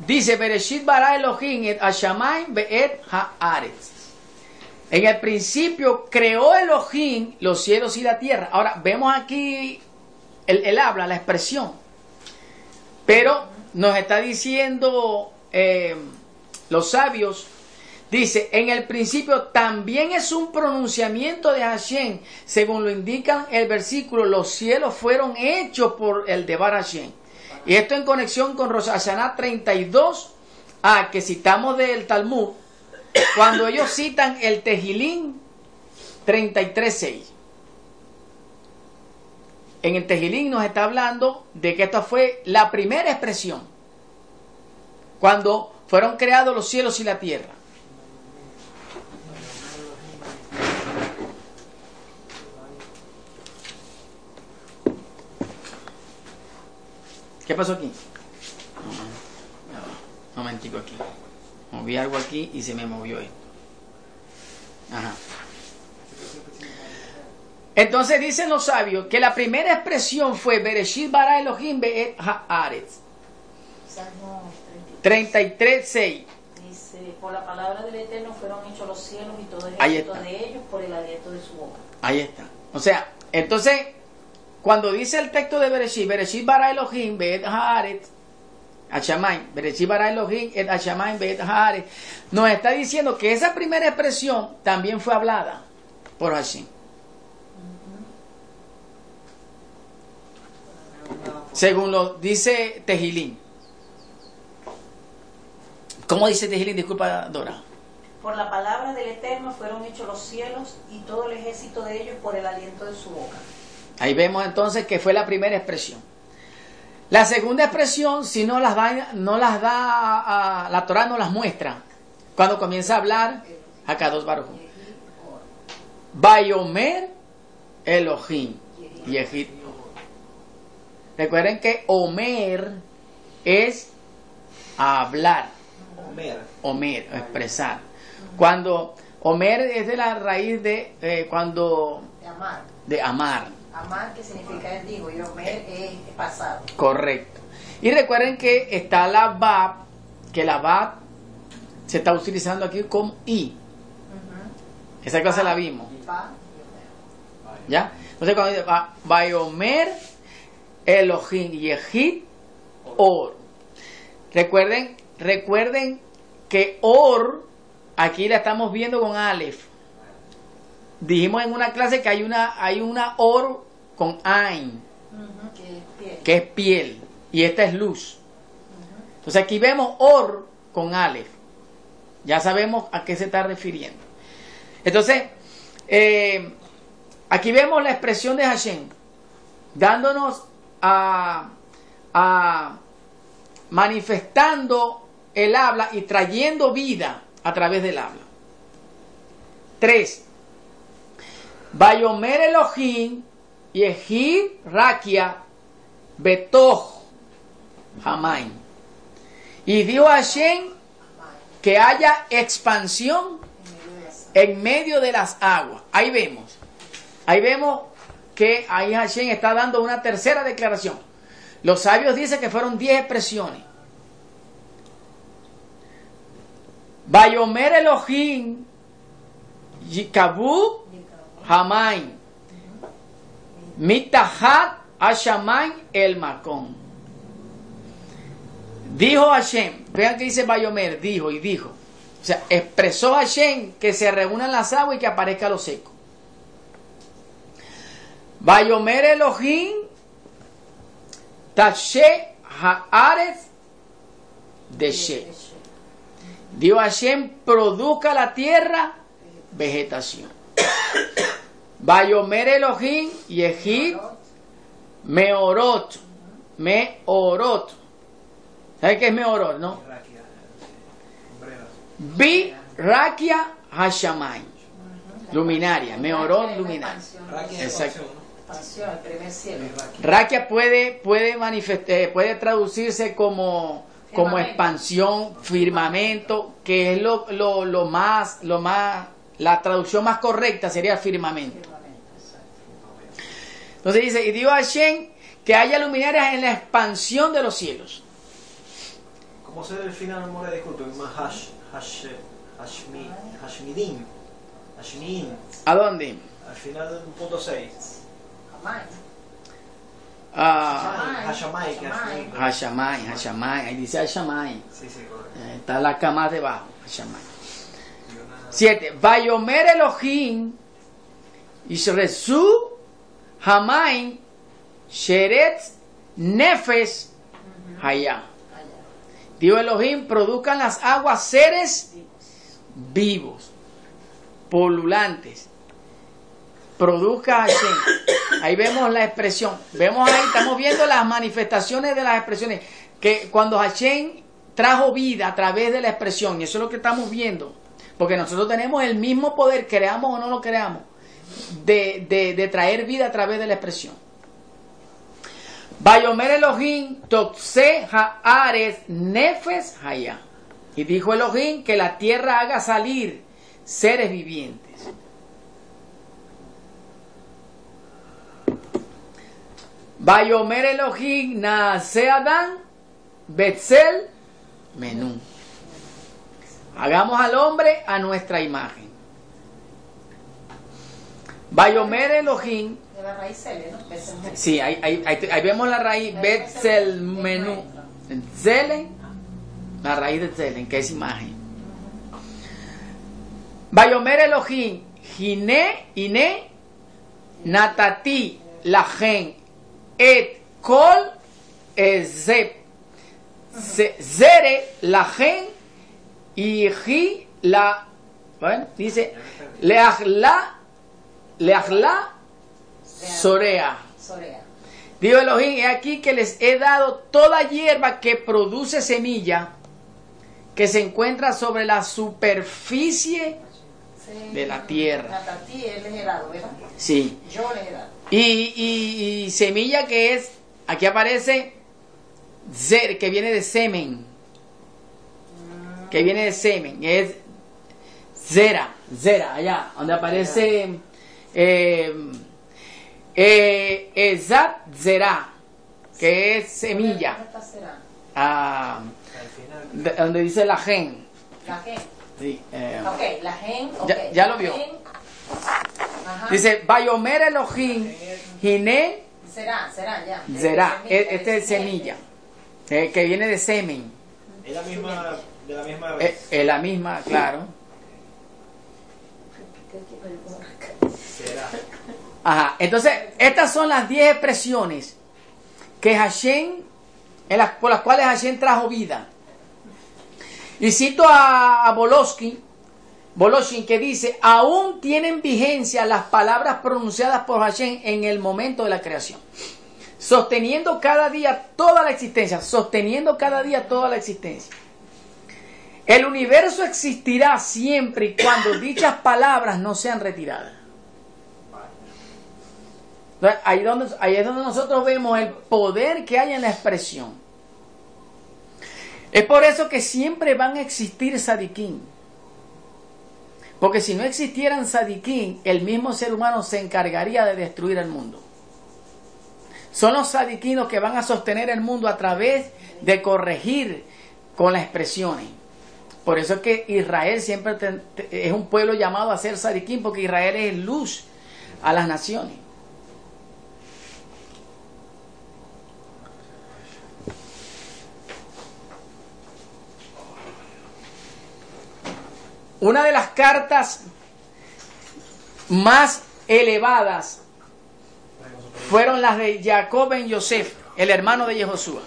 S1: dice Bereshit bara Elohim. En el principio creó Elohim los cielos y la tierra. Ahora vemos aquí el, habla, la expresión. Pero nos está diciendo eh, los sabios Dice, en el principio también es un pronunciamiento de Hashem, según lo indica el versículo, los cielos fueron hechos por el Debar Hashem. Y esto en conexión con Rosh Hashanah 32, a que citamos del Talmud, cuando ellos citan el Tejilín 33.6. En el Tejilín nos está hablando de que esta fue la primera expresión, cuando fueron creados los cielos y la tierra. ¿Qué pasó aquí? Un momentico aquí. Moví algo aquí y se me movió esto. Ajá. Entonces dicen los sabios que la primera expresión fue Bereshit bara Elohim be'et haaretz. 33, 6.
S3: Dice, por la palabra del Eterno fueron hechos los cielos y todo el ejército de ellos por el aliento de su boca.
S1: Ahí está. O sea, entonces cuando dice el texto de Bereshit, Bereshit bara Elohim be'et haaret, Bereshit bara Elohim et be'et haaret, nos está diciendo que esa primera expresión también fue hablada por Hashem. Según lo dice Tejilín. ¿Cómo dice Tejilín? Disculpa, Dora.
S3: Por la palabra del Eterno fueron hechos los cielos y todo el ejército de ellos por el aliento de su boca.
S1: Ahí vemos entonces que fue la primera expresión. La segunda expresión, si no las da, no las da a, la Torah no las muestra. Cuando comienza a hablar, acá dos Baruj. Bayomer Elohim y Egipto. Recuerden que Omer es hablar. Omer. Omer, expresar. Cuando Omer es de la raíz de eh, cuando
S3: de amar.
S1: De amar.
S3: Amar, que significa el digo, y Omer es pasado.
S1: Correcto. Y recuerden que está la Bab, que la Bab se está utilizando aquí como I. Esa clase la vimos. ¿Ya? Entonces cuando dice Bayomer, Elohim, Yehid, Or. Recuerden, recuerden que Or, aquí la estamos viendo con Aleph. Dijimos en una clase que hay una, hay una Or con Ain, que, es piel, y esta es luz. Entonces aquí vemos Or con Aleph. Ya sabemos a qué se está refiriendo. Entonces, eh, aquí vemos la expresión de Hashem, dándonos a, a manifestando el habla y trayendo vida a través del habla. Tres. Bayomer Elohim Yehid Rakia Betoch Hamain. Y dijo Hashem que haya expansión en medio de las aguas. Ahí vemos. Ahí vemos que ahí Hashem está dando una tercera declaración. Los sabios dicen que fueron diez expresiones. Bayomer Elohim Yikabu Hamain. Mitahat Hashaman el Macón. Dijo Hashem, vean que dice Bayomer, dijo y dijo. O sea, expresó Hashem que se reúnan las aguas y que aparezca lo seco. Bayomer Elohim Tashe Haaretz Deshe. Dijo Hashem, produzca la tierra vegetación. Bayomer Elohim y Ejid Meorot. Meorot. ¿Sabes qué es Meorot, no? Bi Rakia Hashamay. Luminaria. Meorot luminaria.
S2: Raquia
S1: Exacto. Rakia puede, puede, manifestar, puede traducirse como, como expansión, firmamento, que es lo, lo, lo más, lo más, la traducción más correcta sería firmamento. Entonces dice, y dio a Hashem que haya luminarias en la expansión de los cielos.
S2: ¿Cómo se define la memoria? Disculpen, más hash, hash, hashmi, hashmidim, hashmin,
S1: ¿A dónde?
S2: al final del punto 6.
S3: Amán.
S1: Ah,
S2: Hashamay,
S3: Hashamay.
S2: Hashamay.
S1: Hashamay, Hashamay, ahí dice Hashamay.
S2: Sí, sí, correcto.
S1: Eh, Está la cama debajo, Hashamay.
S2: Y
S1: 7. Bayomer Elohim, Ishresu, Hamain, Sheret, Nefes.
S3: Allá.
S1: Dios Elohim, produzcan las aguas seres vivos, polulantes. Produzca Hashem. Ahí vemos la expresión. Vemos ahí, estamos viendo las manifestaciones de las expresiones. Que cuando Hashem trajo vida a través de la expresión, y eso es lo que estamos viendo. Porque nosotros tenemos el mismo poder, creamos o no lo creamos, de, de- traer vida a través de la expresión. Bayomer Elohim, Tokse Haares Nefes Haya. Y dijo Elohim que la tierra haga salir seres vivientes. Bayomer Elohim Naase Adán Betzel Menú. Hagamos al hombre a nuestra imagen. Bayomer Elohim
S3: De la raíz cele, ¿no?
S1: Sí, ahí, ahí- ahí- ahí vemos la raíz Betzel menú. Zelen, la raíz de Zelen, que es imagen. Bayomer Elohim, Gine, Ine, Natati, Lagen, Et, Kol, Ezep, Ze- Zere, Lagen, y Ji, la, bueno, dice, Leachla, Leachla, Sorea.
S3: Sorea.
S1: Dijo Elohim, he aquí que les he dado toda hierba que produce semilla, que se encuentra sobre la superficie.
S3: Sí.
S1: De la tierra.
S3: Natatí, él es helado, ¿verdad?
S1: Sí.
S3: Yo le he dado.
S1: Y, y- y semilla que es, aquí aparece, zer, que viene de semen. Que viene de semen. Es zera, zera, allá, donde aparece ezat zera, que es semilla.
S3: ¿Dónde está será?
S1: Ah,
S2: Al final.
S1: de- donde dice la gen.
S3: La gen.
S1: Sí, eh,
S3: Ok, la gen. ok.
S1: Ya- ya lo vio.
S3: Ajá.
S1: dice, Bayomer Elohim, Gine,
S3: Será, será, ya.
S1: E- este es semilla, eh, que viene de semen.
S2: Es la misma, de la misma
S1: Es
S2: vez.
S1: es la misma, claro. Ajá. Entonces, estas son las 10 expresiones que Hashem, por las cuales Hashem trajo vida. Y cito a, a Bolosky, Boloshin, que dice, aún tienen vigencia las palabras pronunciadas por Hashem en el momento de la creación. Sosteniendo cada día toda la existencia, sosteniendo cada día toda la existencia. El universo existirá siempre y cuando dichas palabras no sean retiradas. Ahí, donde, ahí es donde nosotros vemos el poder que hay en la expresión. Es por eso que siempre van a existir sadiquín. Porque si no existieran sadiquín, el mismo ser humano se encargaría de destruir el mundo. Son los sadiquín los que van a sostener el mundo a través de corregir con las expresiones. Por eso es que Israel siempre es un pueblo llamado a ser sadiquín, porque Israel es luz a las naciones. Una de las cartas más elevadas fueron las de Jacob ben Yosef, el hermano de Jehoshua.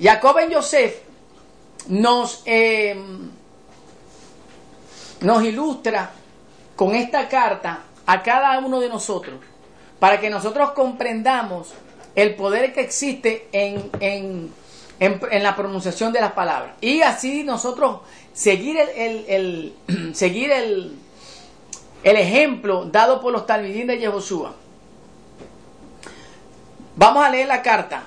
S1: Jacob ben Yosef nos, eh, nos ilustra con esta carta a cada uno de nosotros para que nosotros comprendamos el poder que existe en, en, en, la pronunciación de las palabras. Y así nosotros seguir el, el, seguir el, el, ejemplo dado por los talmidín de Yehoshua. Vamos a leer la carta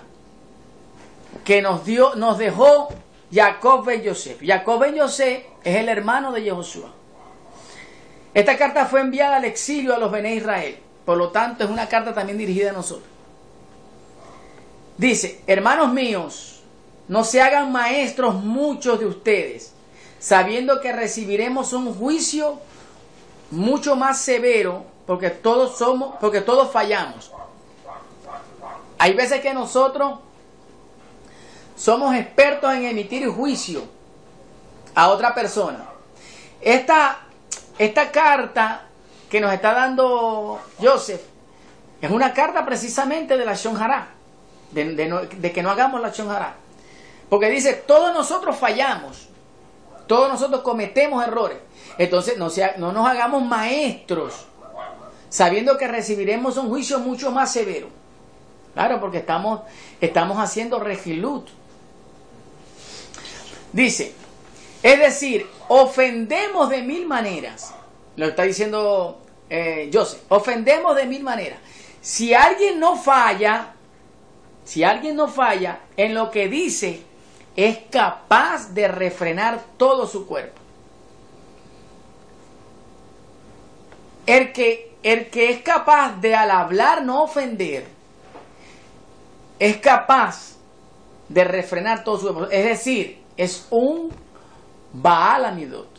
S1: que nos dio, nos dejó Jacob ben Yosef. Jacob ben Yosef es el hermano de Yehoshua. Esta carta fue enviada al exilio a los Bené Israel. Por lo tanto, es una carta también dirigida a nosotros. Dice, hermanos míos, no se hagan maestros muchos de ustedes, sabiendo que recibiremos un juicio mucho más severo, porque todos somos, porque todos fallamos. Hay veces que nosotros somos expertos en emitir juicio a otra persona. Esta, esta carta que nos está dando Joseph es una carta precisamente de la Shonjara, de, de, que no hagamos la Shonjara. Porque dice, todos nosotros fallamos, todos nosotros cometemos errores. Entonces no, nos hagamos maestros, sabiendo que recibiremos un juicio mucho más severo. Claro, porque estamos, estamos haciendo regilut. Dice, es decir, ofendemos de mil maneras. Lo está diciendo eh, Joseph. Ofendemos de mil maneras. Si alguien no falla, si alguien no falla en lo que dice, es capaz de refrenar todo su cuerpo. El que, el que es capaz de al hablar no ofender, es capaz de refrenar todo su cuerpo. Es decir, es un Baal Amidot.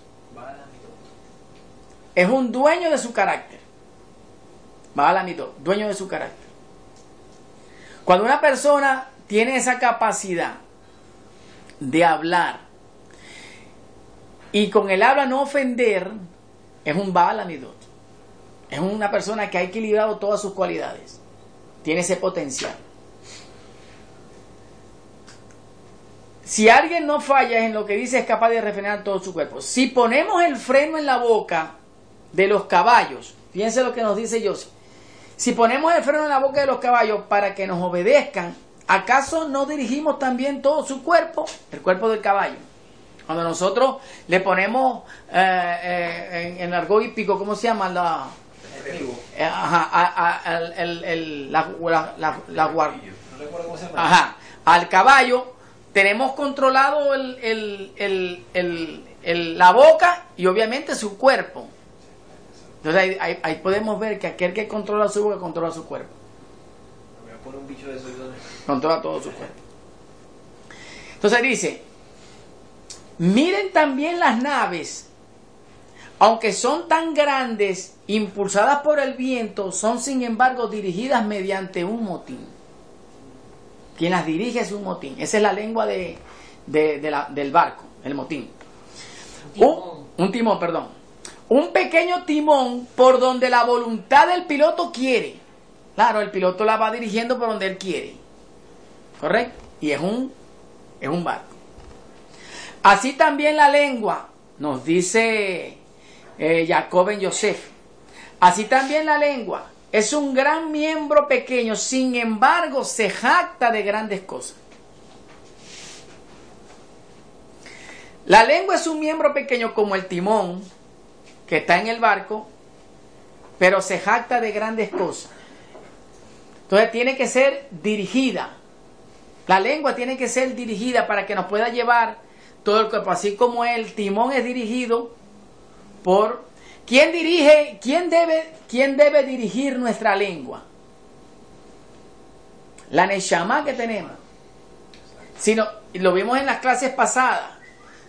S1: Es un dueño de su carácter. Baal Amidot, dueño de su carácter. Cuando una persona tiene esa capacidad de hablar y con el habla no ofender, es un Baal Amidot. Es una persona que ha equilibrado todas sus cualidades. Tiene ese potencial. Si alguien no falla en lo que dice, es capaz de refrenar todo su cuerpo. Si ponemos el freno en la boca de los caballos, fíjense lo que nos dice José. Si ponemos el freno en la boca de los caballos para que nos obedezcan, ¿acaso no dirigimos también todo su cuerpo? El cuerpo del caballo. Cuando nosotros le ponemos eh, eh, en, el argot hípico, ¿cómo se llama? La, ajá, el, la, Ajá, al caballo tenemos controlado la boca y obviamente su cuerpo. Entonces ahí, podemos ver que aquel que controla su boca controla su cuerpo. Controla todo su cuerpo. Entonces dice, miren también las naves, aunque son tan grandes, impulsadas por el viento, son sin embargo dirigidas mediante un motín. Quien las dirige es un motín. Esa es la lengua de, del barco, el motín. Un timón. perdón. Un pequeño timón por donde la voluntad del piloto quiere. Claro, el piloto la va dirigiendo por donde él quiere. ¿Correcto? Y es un, es un barco. Así también la lengua, nos dice eh, Jacob en Yosef. Así también la lengua es un gran miembro pequeño, sin embargo se jacta de grandes cosas. La lengua es un miembro pequeño como el timón que está en el barco, pero se jacta de grandes cosas. Entonces tiene que ser dirigida. La lengua tiene que ser dirigida para que nos pueda llevar todo el cuerpo, así como el timón es dirigido por ¿Quién dirige, quién debe, quién debe dirigir nuestra lengua? La Neshama que tenemos. Sino, lo vimos en las clases pasadas,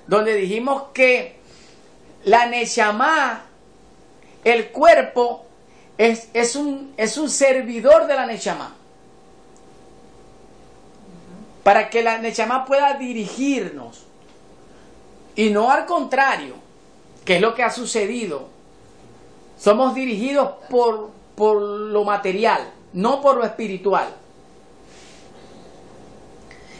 S1: donde dijimos que la Neshama, el cuerpo, es, es, un, es un servidor de la Neshama. Para que la Neshama pueda dirigirnos. Y no al contrario, que es lo que ha sucedido somos dirigidos por, por lo material, no por lo espiritual.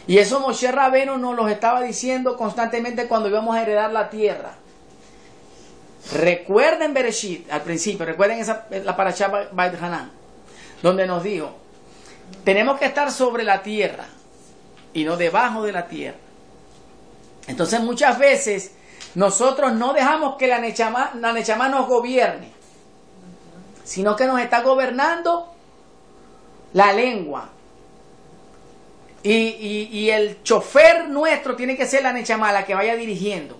S1: Y eso Moshe Rabeno nos lo estaba diciendo constantemente cuando íbamos a heredar la tierra. Recuerden Bereshit, al principio, recuerden esa, la parasha Bait Hanan, donde nos dijo, tenemos que estar sobre la tierra y no debajo de la tierra. Entonces muchas veces nosotros no dejamos que la Nechama, la Nechama nos gobierne, sino que nos está gobernando la lengua. Y, y, el chofer nuestro tiene que ser la Nechama, la que vaya dirigiendo.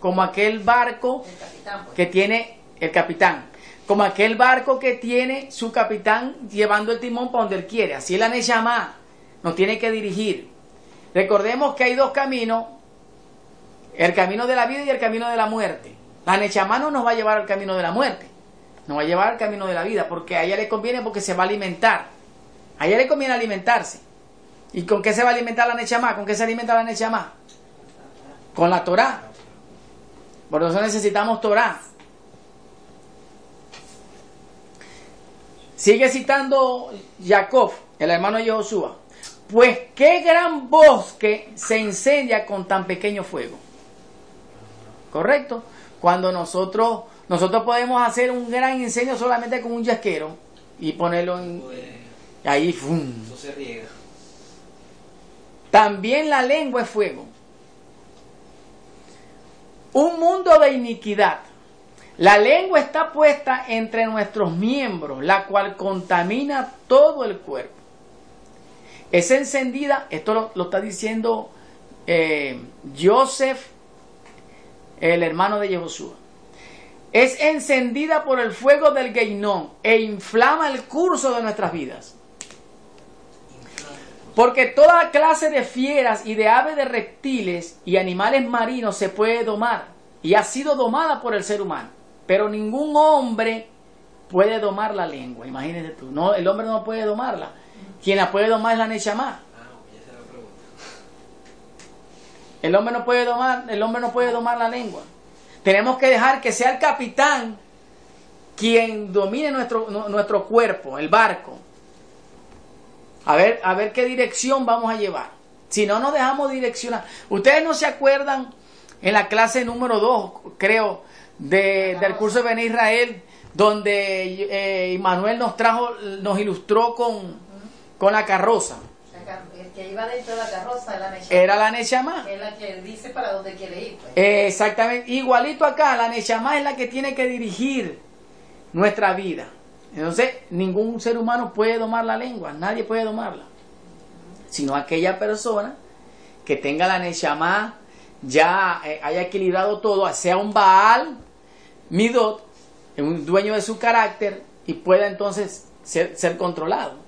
S1: Como aquel barco pues. que tiene el capitán. Como aquel barco que tiene su capitán llevando el timón para donde él quiere. Así la Nechama nos tiene que dirigir. Recordemos que hay dos caminos el camino de la vida y el camino de la muerte. La Nechamá no nos va a llevar al camino de la muerte, nos va a llevar al camino de la vida, porque a ella le conviene porque se va a alimentar. A ella le conviene alimentarse. ¿Y con qué se va a alimentar la Nechamá? ¿Con qué se alimenta la Nechamá? Con la Torah. Por eso necesitamos Torah. Sigue citando Jacob, el hermano de Josué. Pues qué gran bosque se incendia con tan pequeño fuego. ¿Correcto? Cuando nosotros, nosotros podemos hacer un gran incendio solamente con un yasquero y ponerlo en... ahí, ¡fum! Eso se riega. También la lengua es fuego. Un mundo de iniquidad. La lengua está puesta entre nuestros miembros, la cual contamina todo el cuerpo. Es encendida, esto lo, está diciendo eh, Joseph el hermano de Yehoshua. Es encendida por el fuego del Geinón e inflama el curso de nuestras vidas. Porque toda clase de fieras y de aves de reptiles y animales marinos se puede domar y ha sido domada por el ser humano. Pero ningún hombre puede domar la lengua. Imagínese tú, no, el hombre no puede domarla. Quien la puede domar es la Neshama. El hombre no puede domar, el hombre no puede domar la lengua. Tenemos que dejar que sea el capitán quien domine nuestro, nuestro cuerpo, el barco. A ver, a ver qué dirección vamos a llevar. Si no nos dejamos direccionar. Ustedes no se acuerdan en la clase número 2, creo, del curso de Ben Israel, donde eh, Manuel nos trajo, nos ilustró con, con la carroza
S3: que iba dentro de la carroza la
S1: Era la Neshama.
S3: Es la que dice para dónde quiere ir. Pues.
S1: exactamente. Igualito acá, la Neshama es la que tiene que dirigir nuestra vida. Entonces, ningún ser humano puede domar la lengua, nadie puede domarla. Sino aquella persona que tenga la Neshama, ya eh, haya equilibrado todo, sea un Baal, Midot, un dueño de su carácter y pueda entonces ser controlado.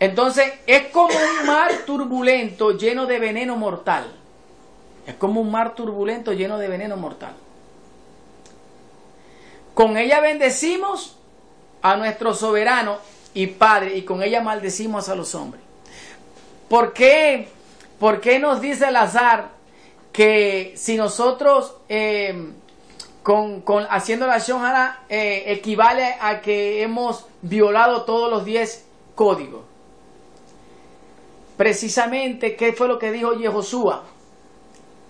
S1: Entonces es como un mar turbulento lleno de veneno mortal. Es como un mar turbulento lleno de veneno mortal. Con ella bendecimos a nuestro soberano y Padre y con ella maldecimos a los hombres. ¿Por qué, ¿Por qué nos dice el azar que si nosotros eh, con, haciendo la Shohara eh, equivale a que hemos violado todos los 10 códigos? Precisamente qué fue lo que dijo Yehoshua.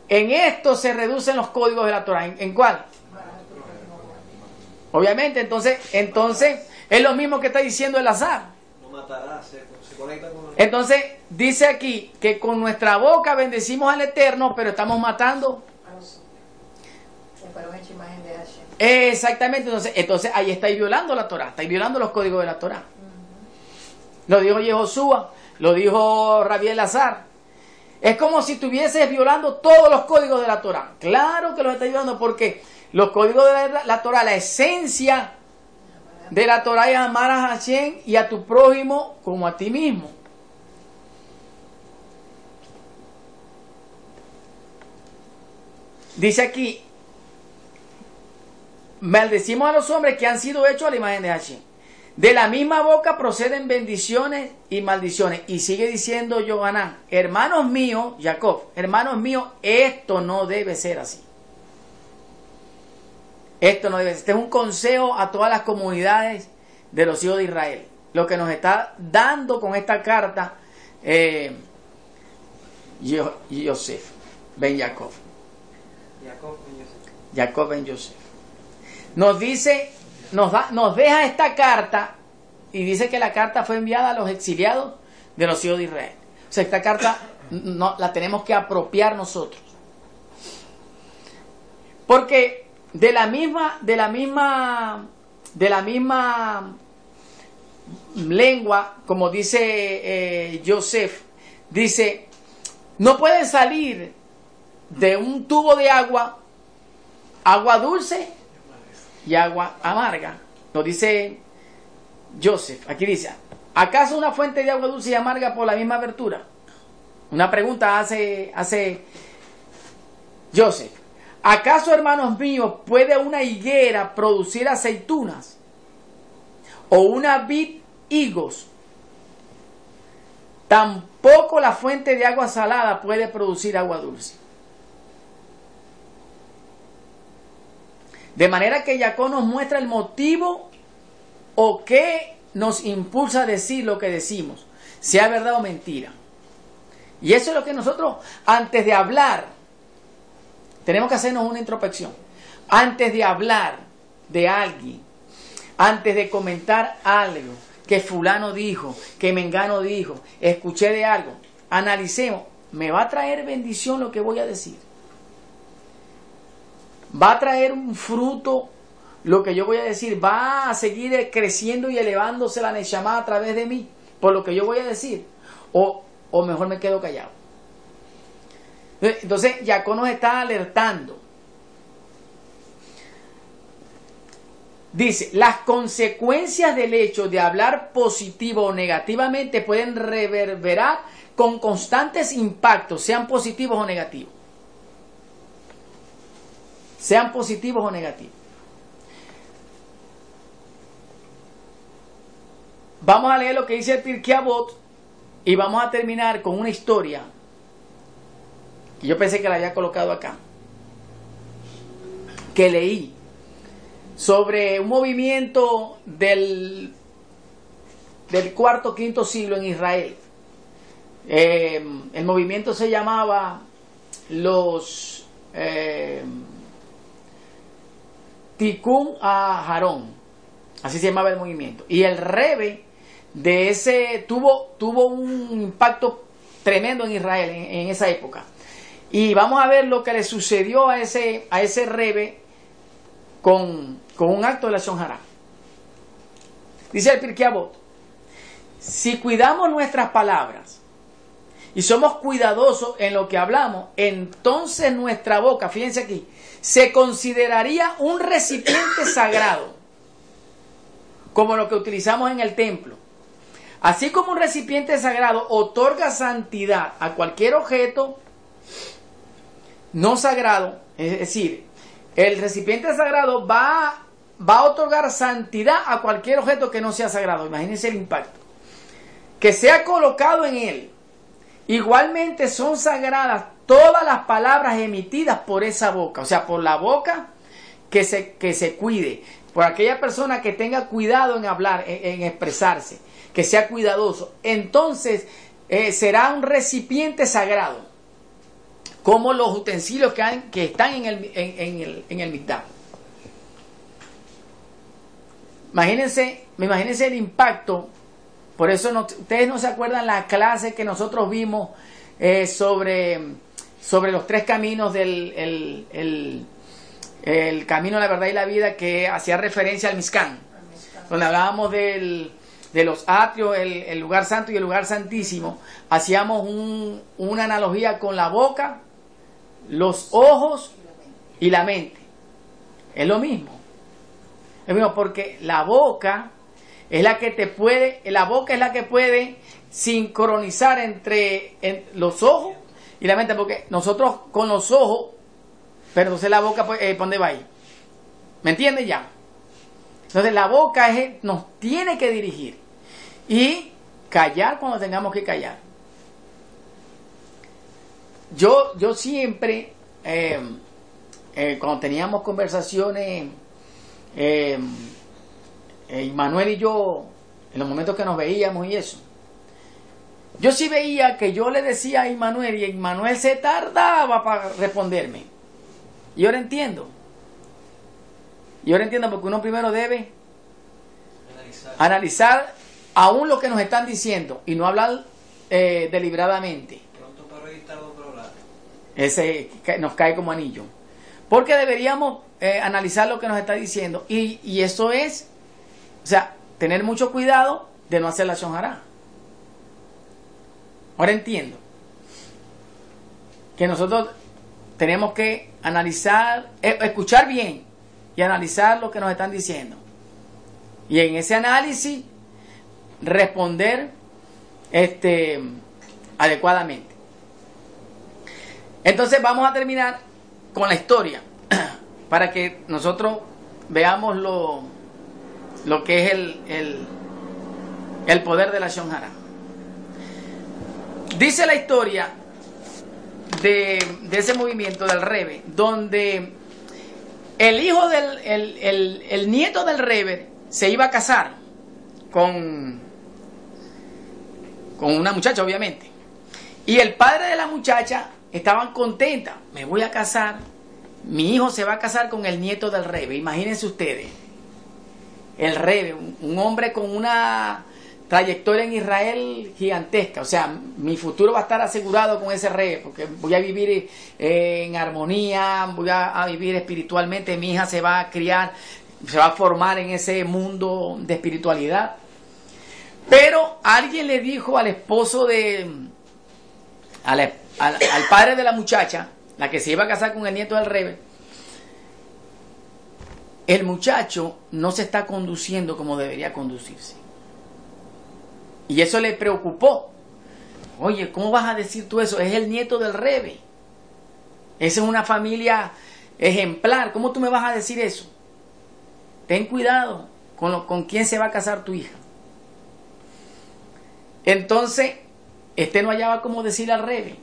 S1: En esto se reducen los códigos de la Torah. ¿En, cuál? Obviamente, entonces, entonces es lo mismo que está diciendo el azar. Entonces dice aquí que con nuestra boca bendecimos al Eterno, pero estamos matando. Exactamente, entonces, entonces ahí estáis violando la Torah, estáis violando los códigos de la Torah. Lo dijo Yehoshua. Lo dijo Rabiel Azar. Es como si estuvieses violando todos los códigos de la Torah. Claro que los está violando porque los códigos de la, la Torah, la esencia de la Torah es amar a Hashem y a tu prójimo como a ti mismo. Dice aquí, maldecimos a los hombres que han sido hechos a la imagen de Hashem. De la misma boca proceden bendiciones y maldiciones. Y sigue diciendo Johanán, hermanos míos, Jacob, hermanos míos, esto no debe ser así. Esto no debe ser. Este es un consejo a todas las comunidades de los hijos de Israel. Lo que nos está dando con esta carta eh, Yosef, Ben Jacob.
S2: Jacob y Joseph.
S1: Jacob ben Joseph. Nos dice, nos, da, nos deja esta carta y dice que la carta fue enviada a los exiliados de los hijos de Israel. O sea, esta carta no, la tenemos que apropiar nosotros. Porque de la misma, de la misma, de la misma lengua, como dice eh, Joseph, dice, no pueden salir de un tubo de agua, agua dulce y agua amarga. Lo dice Joseph. Aquí dice, ¿acaso una fuente de agua dulce y amarga por la misma abertura? Una pregunta hace, hace Joseph. ¿Acaso, hermanos míos, puede una higuera producir aceitunas? ¿O una vid higos? Tampoco la fuente de agua salada puede producir agua dulce. De manera que Jacob nos muestra el motivo o qué nos impulsa a decir lo que decimos, sea verdad o mentira. Y eso es lo que nosotros, antes de hablar, tenemos que hacernos una introspección. Antes de hablar de alguien, antes de comentar algo que fulano dijo, que mengano dijo, escuché de algo, analicemos, ¿me va a traer bendición lo que voy a decir? ¿Va a traer un fruto lo que yo voy a decir? ¿Va a seguir creciendo y elevándose la Neshama a través de mí por lo que yo voy a decir? ¿O, o mejor me quedo callado? Entonces, Jacob nos está alertando. Dice, las consecuencias del hecho de hablar positivo o negativamente pueden reverberar con constantes impactos, sean positivos o negativos sean positivos o negativos. Vamos a leer lo que dice el Pirkei Avot y vamos a terminar con una historia que yo pensé que la había colocado acá, que leí sobre un movimiento del, del cuarto quinto siglo en Israel. Eh, el movimiento se llamaba los eh, Tikkun a. Así se llamaba el movimiento. Y el Rebe de ese tuvo, tuvo un impacto tremendo en Israel en, esa época. Y vamos a ver lo que le sucedió a ese, a ese Rebe con, un acto de la Shonjara. Dice el Pirkei si cuidamos nuestras palabras y somos cuidadosos en lo que hablamos, entonces nuestra boca, fíjense aquí, se consideraría un recipiente sagrado, como lo que utilizamos en el templo. Así como un recipiente sagrado otorga santidad a cualquier objeto no sagrado, es decir, el recipiente sagrado va, va a otorgar santidad a cualquier objeto que no sea sagrado. Imagínense el impacto. Que sea colocado en él. Igualmente son sagradas todas las palabras emitidas por esa boca, o sea, por la boca que se, que se cuide, por aquella persona que tenga cuidado en hablar, en, expresarse, que sea cuidadoso, entonces eh, será un recipiente sagrado, como los utensilios que, que están en el, en, el, en el mitad. Imagínense, imagínense el impacto, por eso ustedes no se acuerdan la clase que nosotros vimos eh, sobre sobre los tres caminos del el, el, camino de la verdad y la vida que hacía referencia al Mizcán, donde hablábamos del, de los atrios, el, lugar santo y el lugar santísimo, hacíamos un, una analogía con la boca, los ojos y la mente. Es lo mismo. Es lo mismo porque la boca es la que te puede, la boca es la que puede sincronizar entre los ojos y la mente, porque nosotros con los ojos, pero entonces la boca, pues, eh, ¿dónde va ahí? ¿Me entiendes ya? Entonces la boca nos tiene que dirigir y callar cuando tengamos que callar. Yo, yo siempre, em, eh, cuando teníamos conversaciones, eh, Manuel y yo, en los momentos que nos veíamos y eso, yo sí veía que yo le decía a Immanuel y Immanuel se tardaba para responderme. Y ahora entiendo. Y ahora entiendo porque uno primero debe
S2: Analizar.
S1: analizar aún lo que nos están diciendo y no hablar eh, deliberadamente.
S2: Pronto para.
S1: Ese que nos cae como anillo. Porque deberíamos eh, analizar lo que nos está diciendo. Y, y eso es, o sea, tener mucho cuidado de no hacer la shonjara. Ahora entiendo que nosotros tenemos que analizar, eh, escuchar bien y analizar lo que nos están diciendo. Y en ese análisis responder este, adecuadamente. Entonces vamos a terminar con la historia para que nosotros veamos lo, lo que es el, el, el poder de la Shonjara. Dice la historia de, de ese movimiento del Rebe, donde el hijo del, el, el- nieto del Rebe se iba a casar con, con una muchacha, obviamente. Y el padre de la muchacha estaban contentas. Me voy a casar. Mi hijo se va a casar con el nieto del rebe. Imagínense ustedes. El rebe, un, hombre con una trayectoria en Israel gigantesca. O sea, mi futuro va a estar asegurado con ese rebe, porque voy a vivir eh, en armonía, voy a, vivir espiritualmente. Mi hija se va a criar, se va a formar en ese mundo de espiritualidad. Pero alguien le dijo al esposo de, al, al- al padre de la muchacha, la que se iba a casar con el nieto del rebe, el muchacho no se está conduciendo como debería conducirse. Y eso le preocupó. Oye, ¿cómo vas a decir tú eso? Es el nieto del rebe. Esa es una familia ejemplar. ¿Cómo tú me vas a decir eso? Ten cuidado con, lo- con quién se va a casar tu hija. Entonces, este no hallaba cómo decirle al rebe.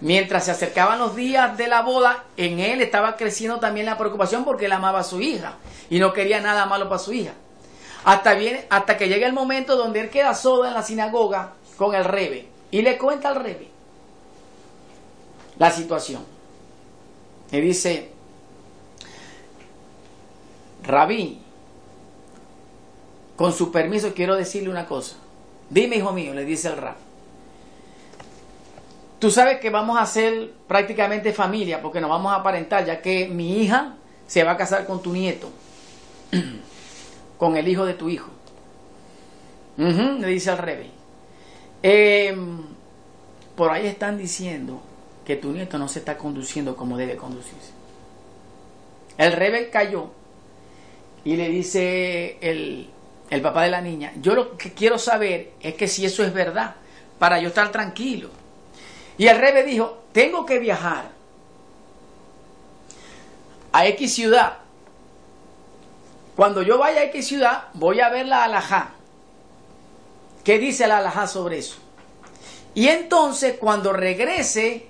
S1: Mientras se acercaban los días de la boda, en él estaba creciendo también la preocupación porque él amaba a su hija y no quería nada malo para su hija. Hasta, hasta que llega el momento donde él queda solo en la sinagoga con el rebe y le cuenta al rebe la situación. Y dice, Rabí, con su permiso quiero decirle una cosa. Dime, hijo mío, le dice el rab. Tú sabes que vamos a ser prácticamente familia porque nos vamos a aparentar, ya que mi hija se va a casar con tu nieto, con el hijo de tu hijo. Le dice al rebe. Em, por ahí están diciendo que tu nieto no se está conduciendo como debe conducirse. El rebe cayó y le dice el, el papá de la niña, yo lo que quiero saber es que si eso es verdad, para yo estar tranquilo. Y el rebe dijo, tengo que viajar a X ciudad. Cuando yo vaya a X ciudad, voy a ver la alajá. ¿Qué dice la alajá sobre eso? Y entonces, cuando regrese,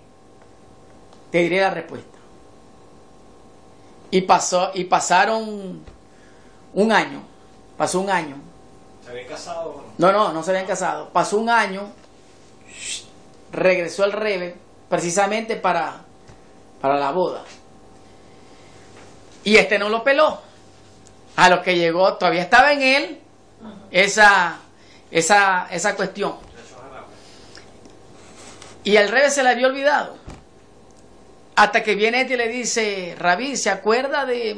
S1: te diré la respuesta. Y pasó, y pasaron un año. Pasó un año.
S2: ¿Se había casado? No,
S1: no, no se habían casado. Pasó un año, regresó el rebe precisamente para, para la boda. Y este no lo peló. A lo que llegó, todavía estaba en él esa, esa, esa cuestión. Y el rebe se le había olvidado. Hasta que viene este y le dice, Rabí, ¿se acuerda de,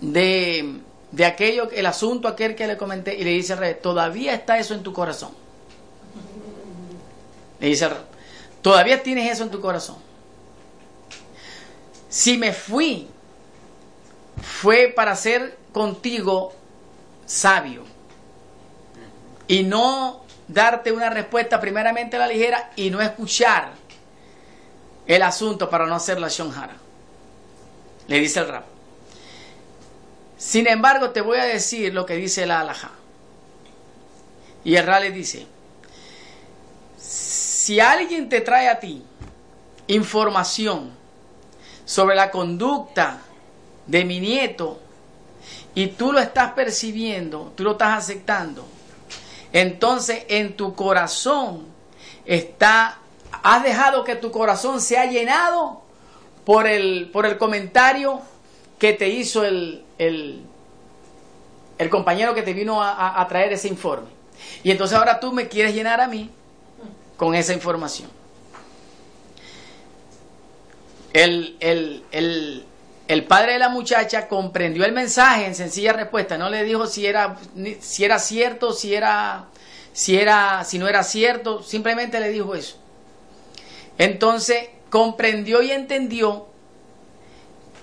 S1: de, de aquello, el asunto aquel que le comenté? Y le dice el rebe, todavía está eso en tu corazón. Le dice el rebe, todavía tienes eso en tu corazón. Si me fui, fue para ser contigo sabio y no darte una respuesta primeramente a la ligera y no escuchar el asunto para no hacer la shonjara. Le dice el rap. Sin embargo, te voy a decir lo que dice la alajá. Y el rap le dice, si alguien te trae a ti información sobre la conducta de mi nieto y tú lo estás percibiendo, tú lo estás aceptando, entonces en tu corazón está, has dejado que tu corazón se ha llenado por el, por el comentario que te hizo el, el, compañero que te vino a traer ese informe. Y entonces ahora tú me quieres llenar a mí con esa información. El, el, el, el padre de la muchacha comprendió el mensaje en sencilla respuesta, no le dijo si era, si era cierto, si era, si era, si no era cierto, simplemente le dijo eso. Entonces comprendió y entendió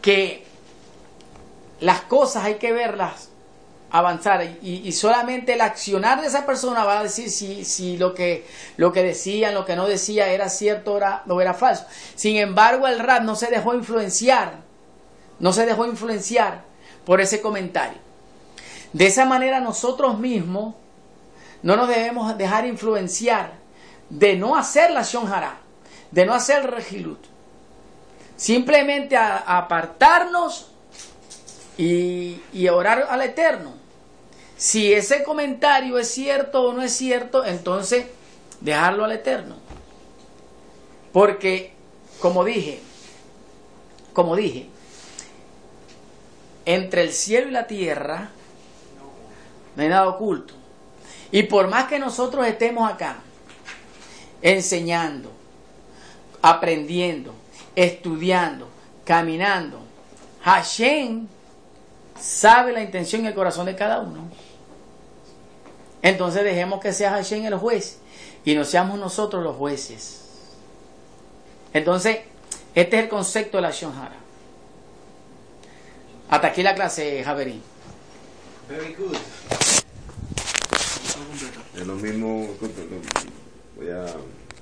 S1: que las cosas hay que verlas avanzar y, solamente el accionar de esa persona va a decir si, si lo, que, lo que decían, lo que no decía era cierto o era falso. Sin embargo, el rap no se dejó influenciar, no se dejó influenciar por ese comentario. De esa manera nosotros mismos no nos debemos dejar influenciar de no hacer la shonjara, de no hacer el regilut. Simplemente apartarnos y, y orar al Eterno. Si ese comentario es cierto o no es cierto, entonces dejarlo al Eterno. Porque, como dije, como dije, entre el cielo y la tierra no hay nada oculto. Y por más que nosotros estemos acá, enseñando, aprendiendo, estudiando, caminando, Hashem sabe la intención y el corazón de cada uno. Entonces dejemos que sea Hashem el juez y no seamos nosotros los jueces. Entonces, este es el concepto de la Shonhara. Hasta aquí la clase, Javerín.
S2: Very good.
S4: Es lo mismo, voy a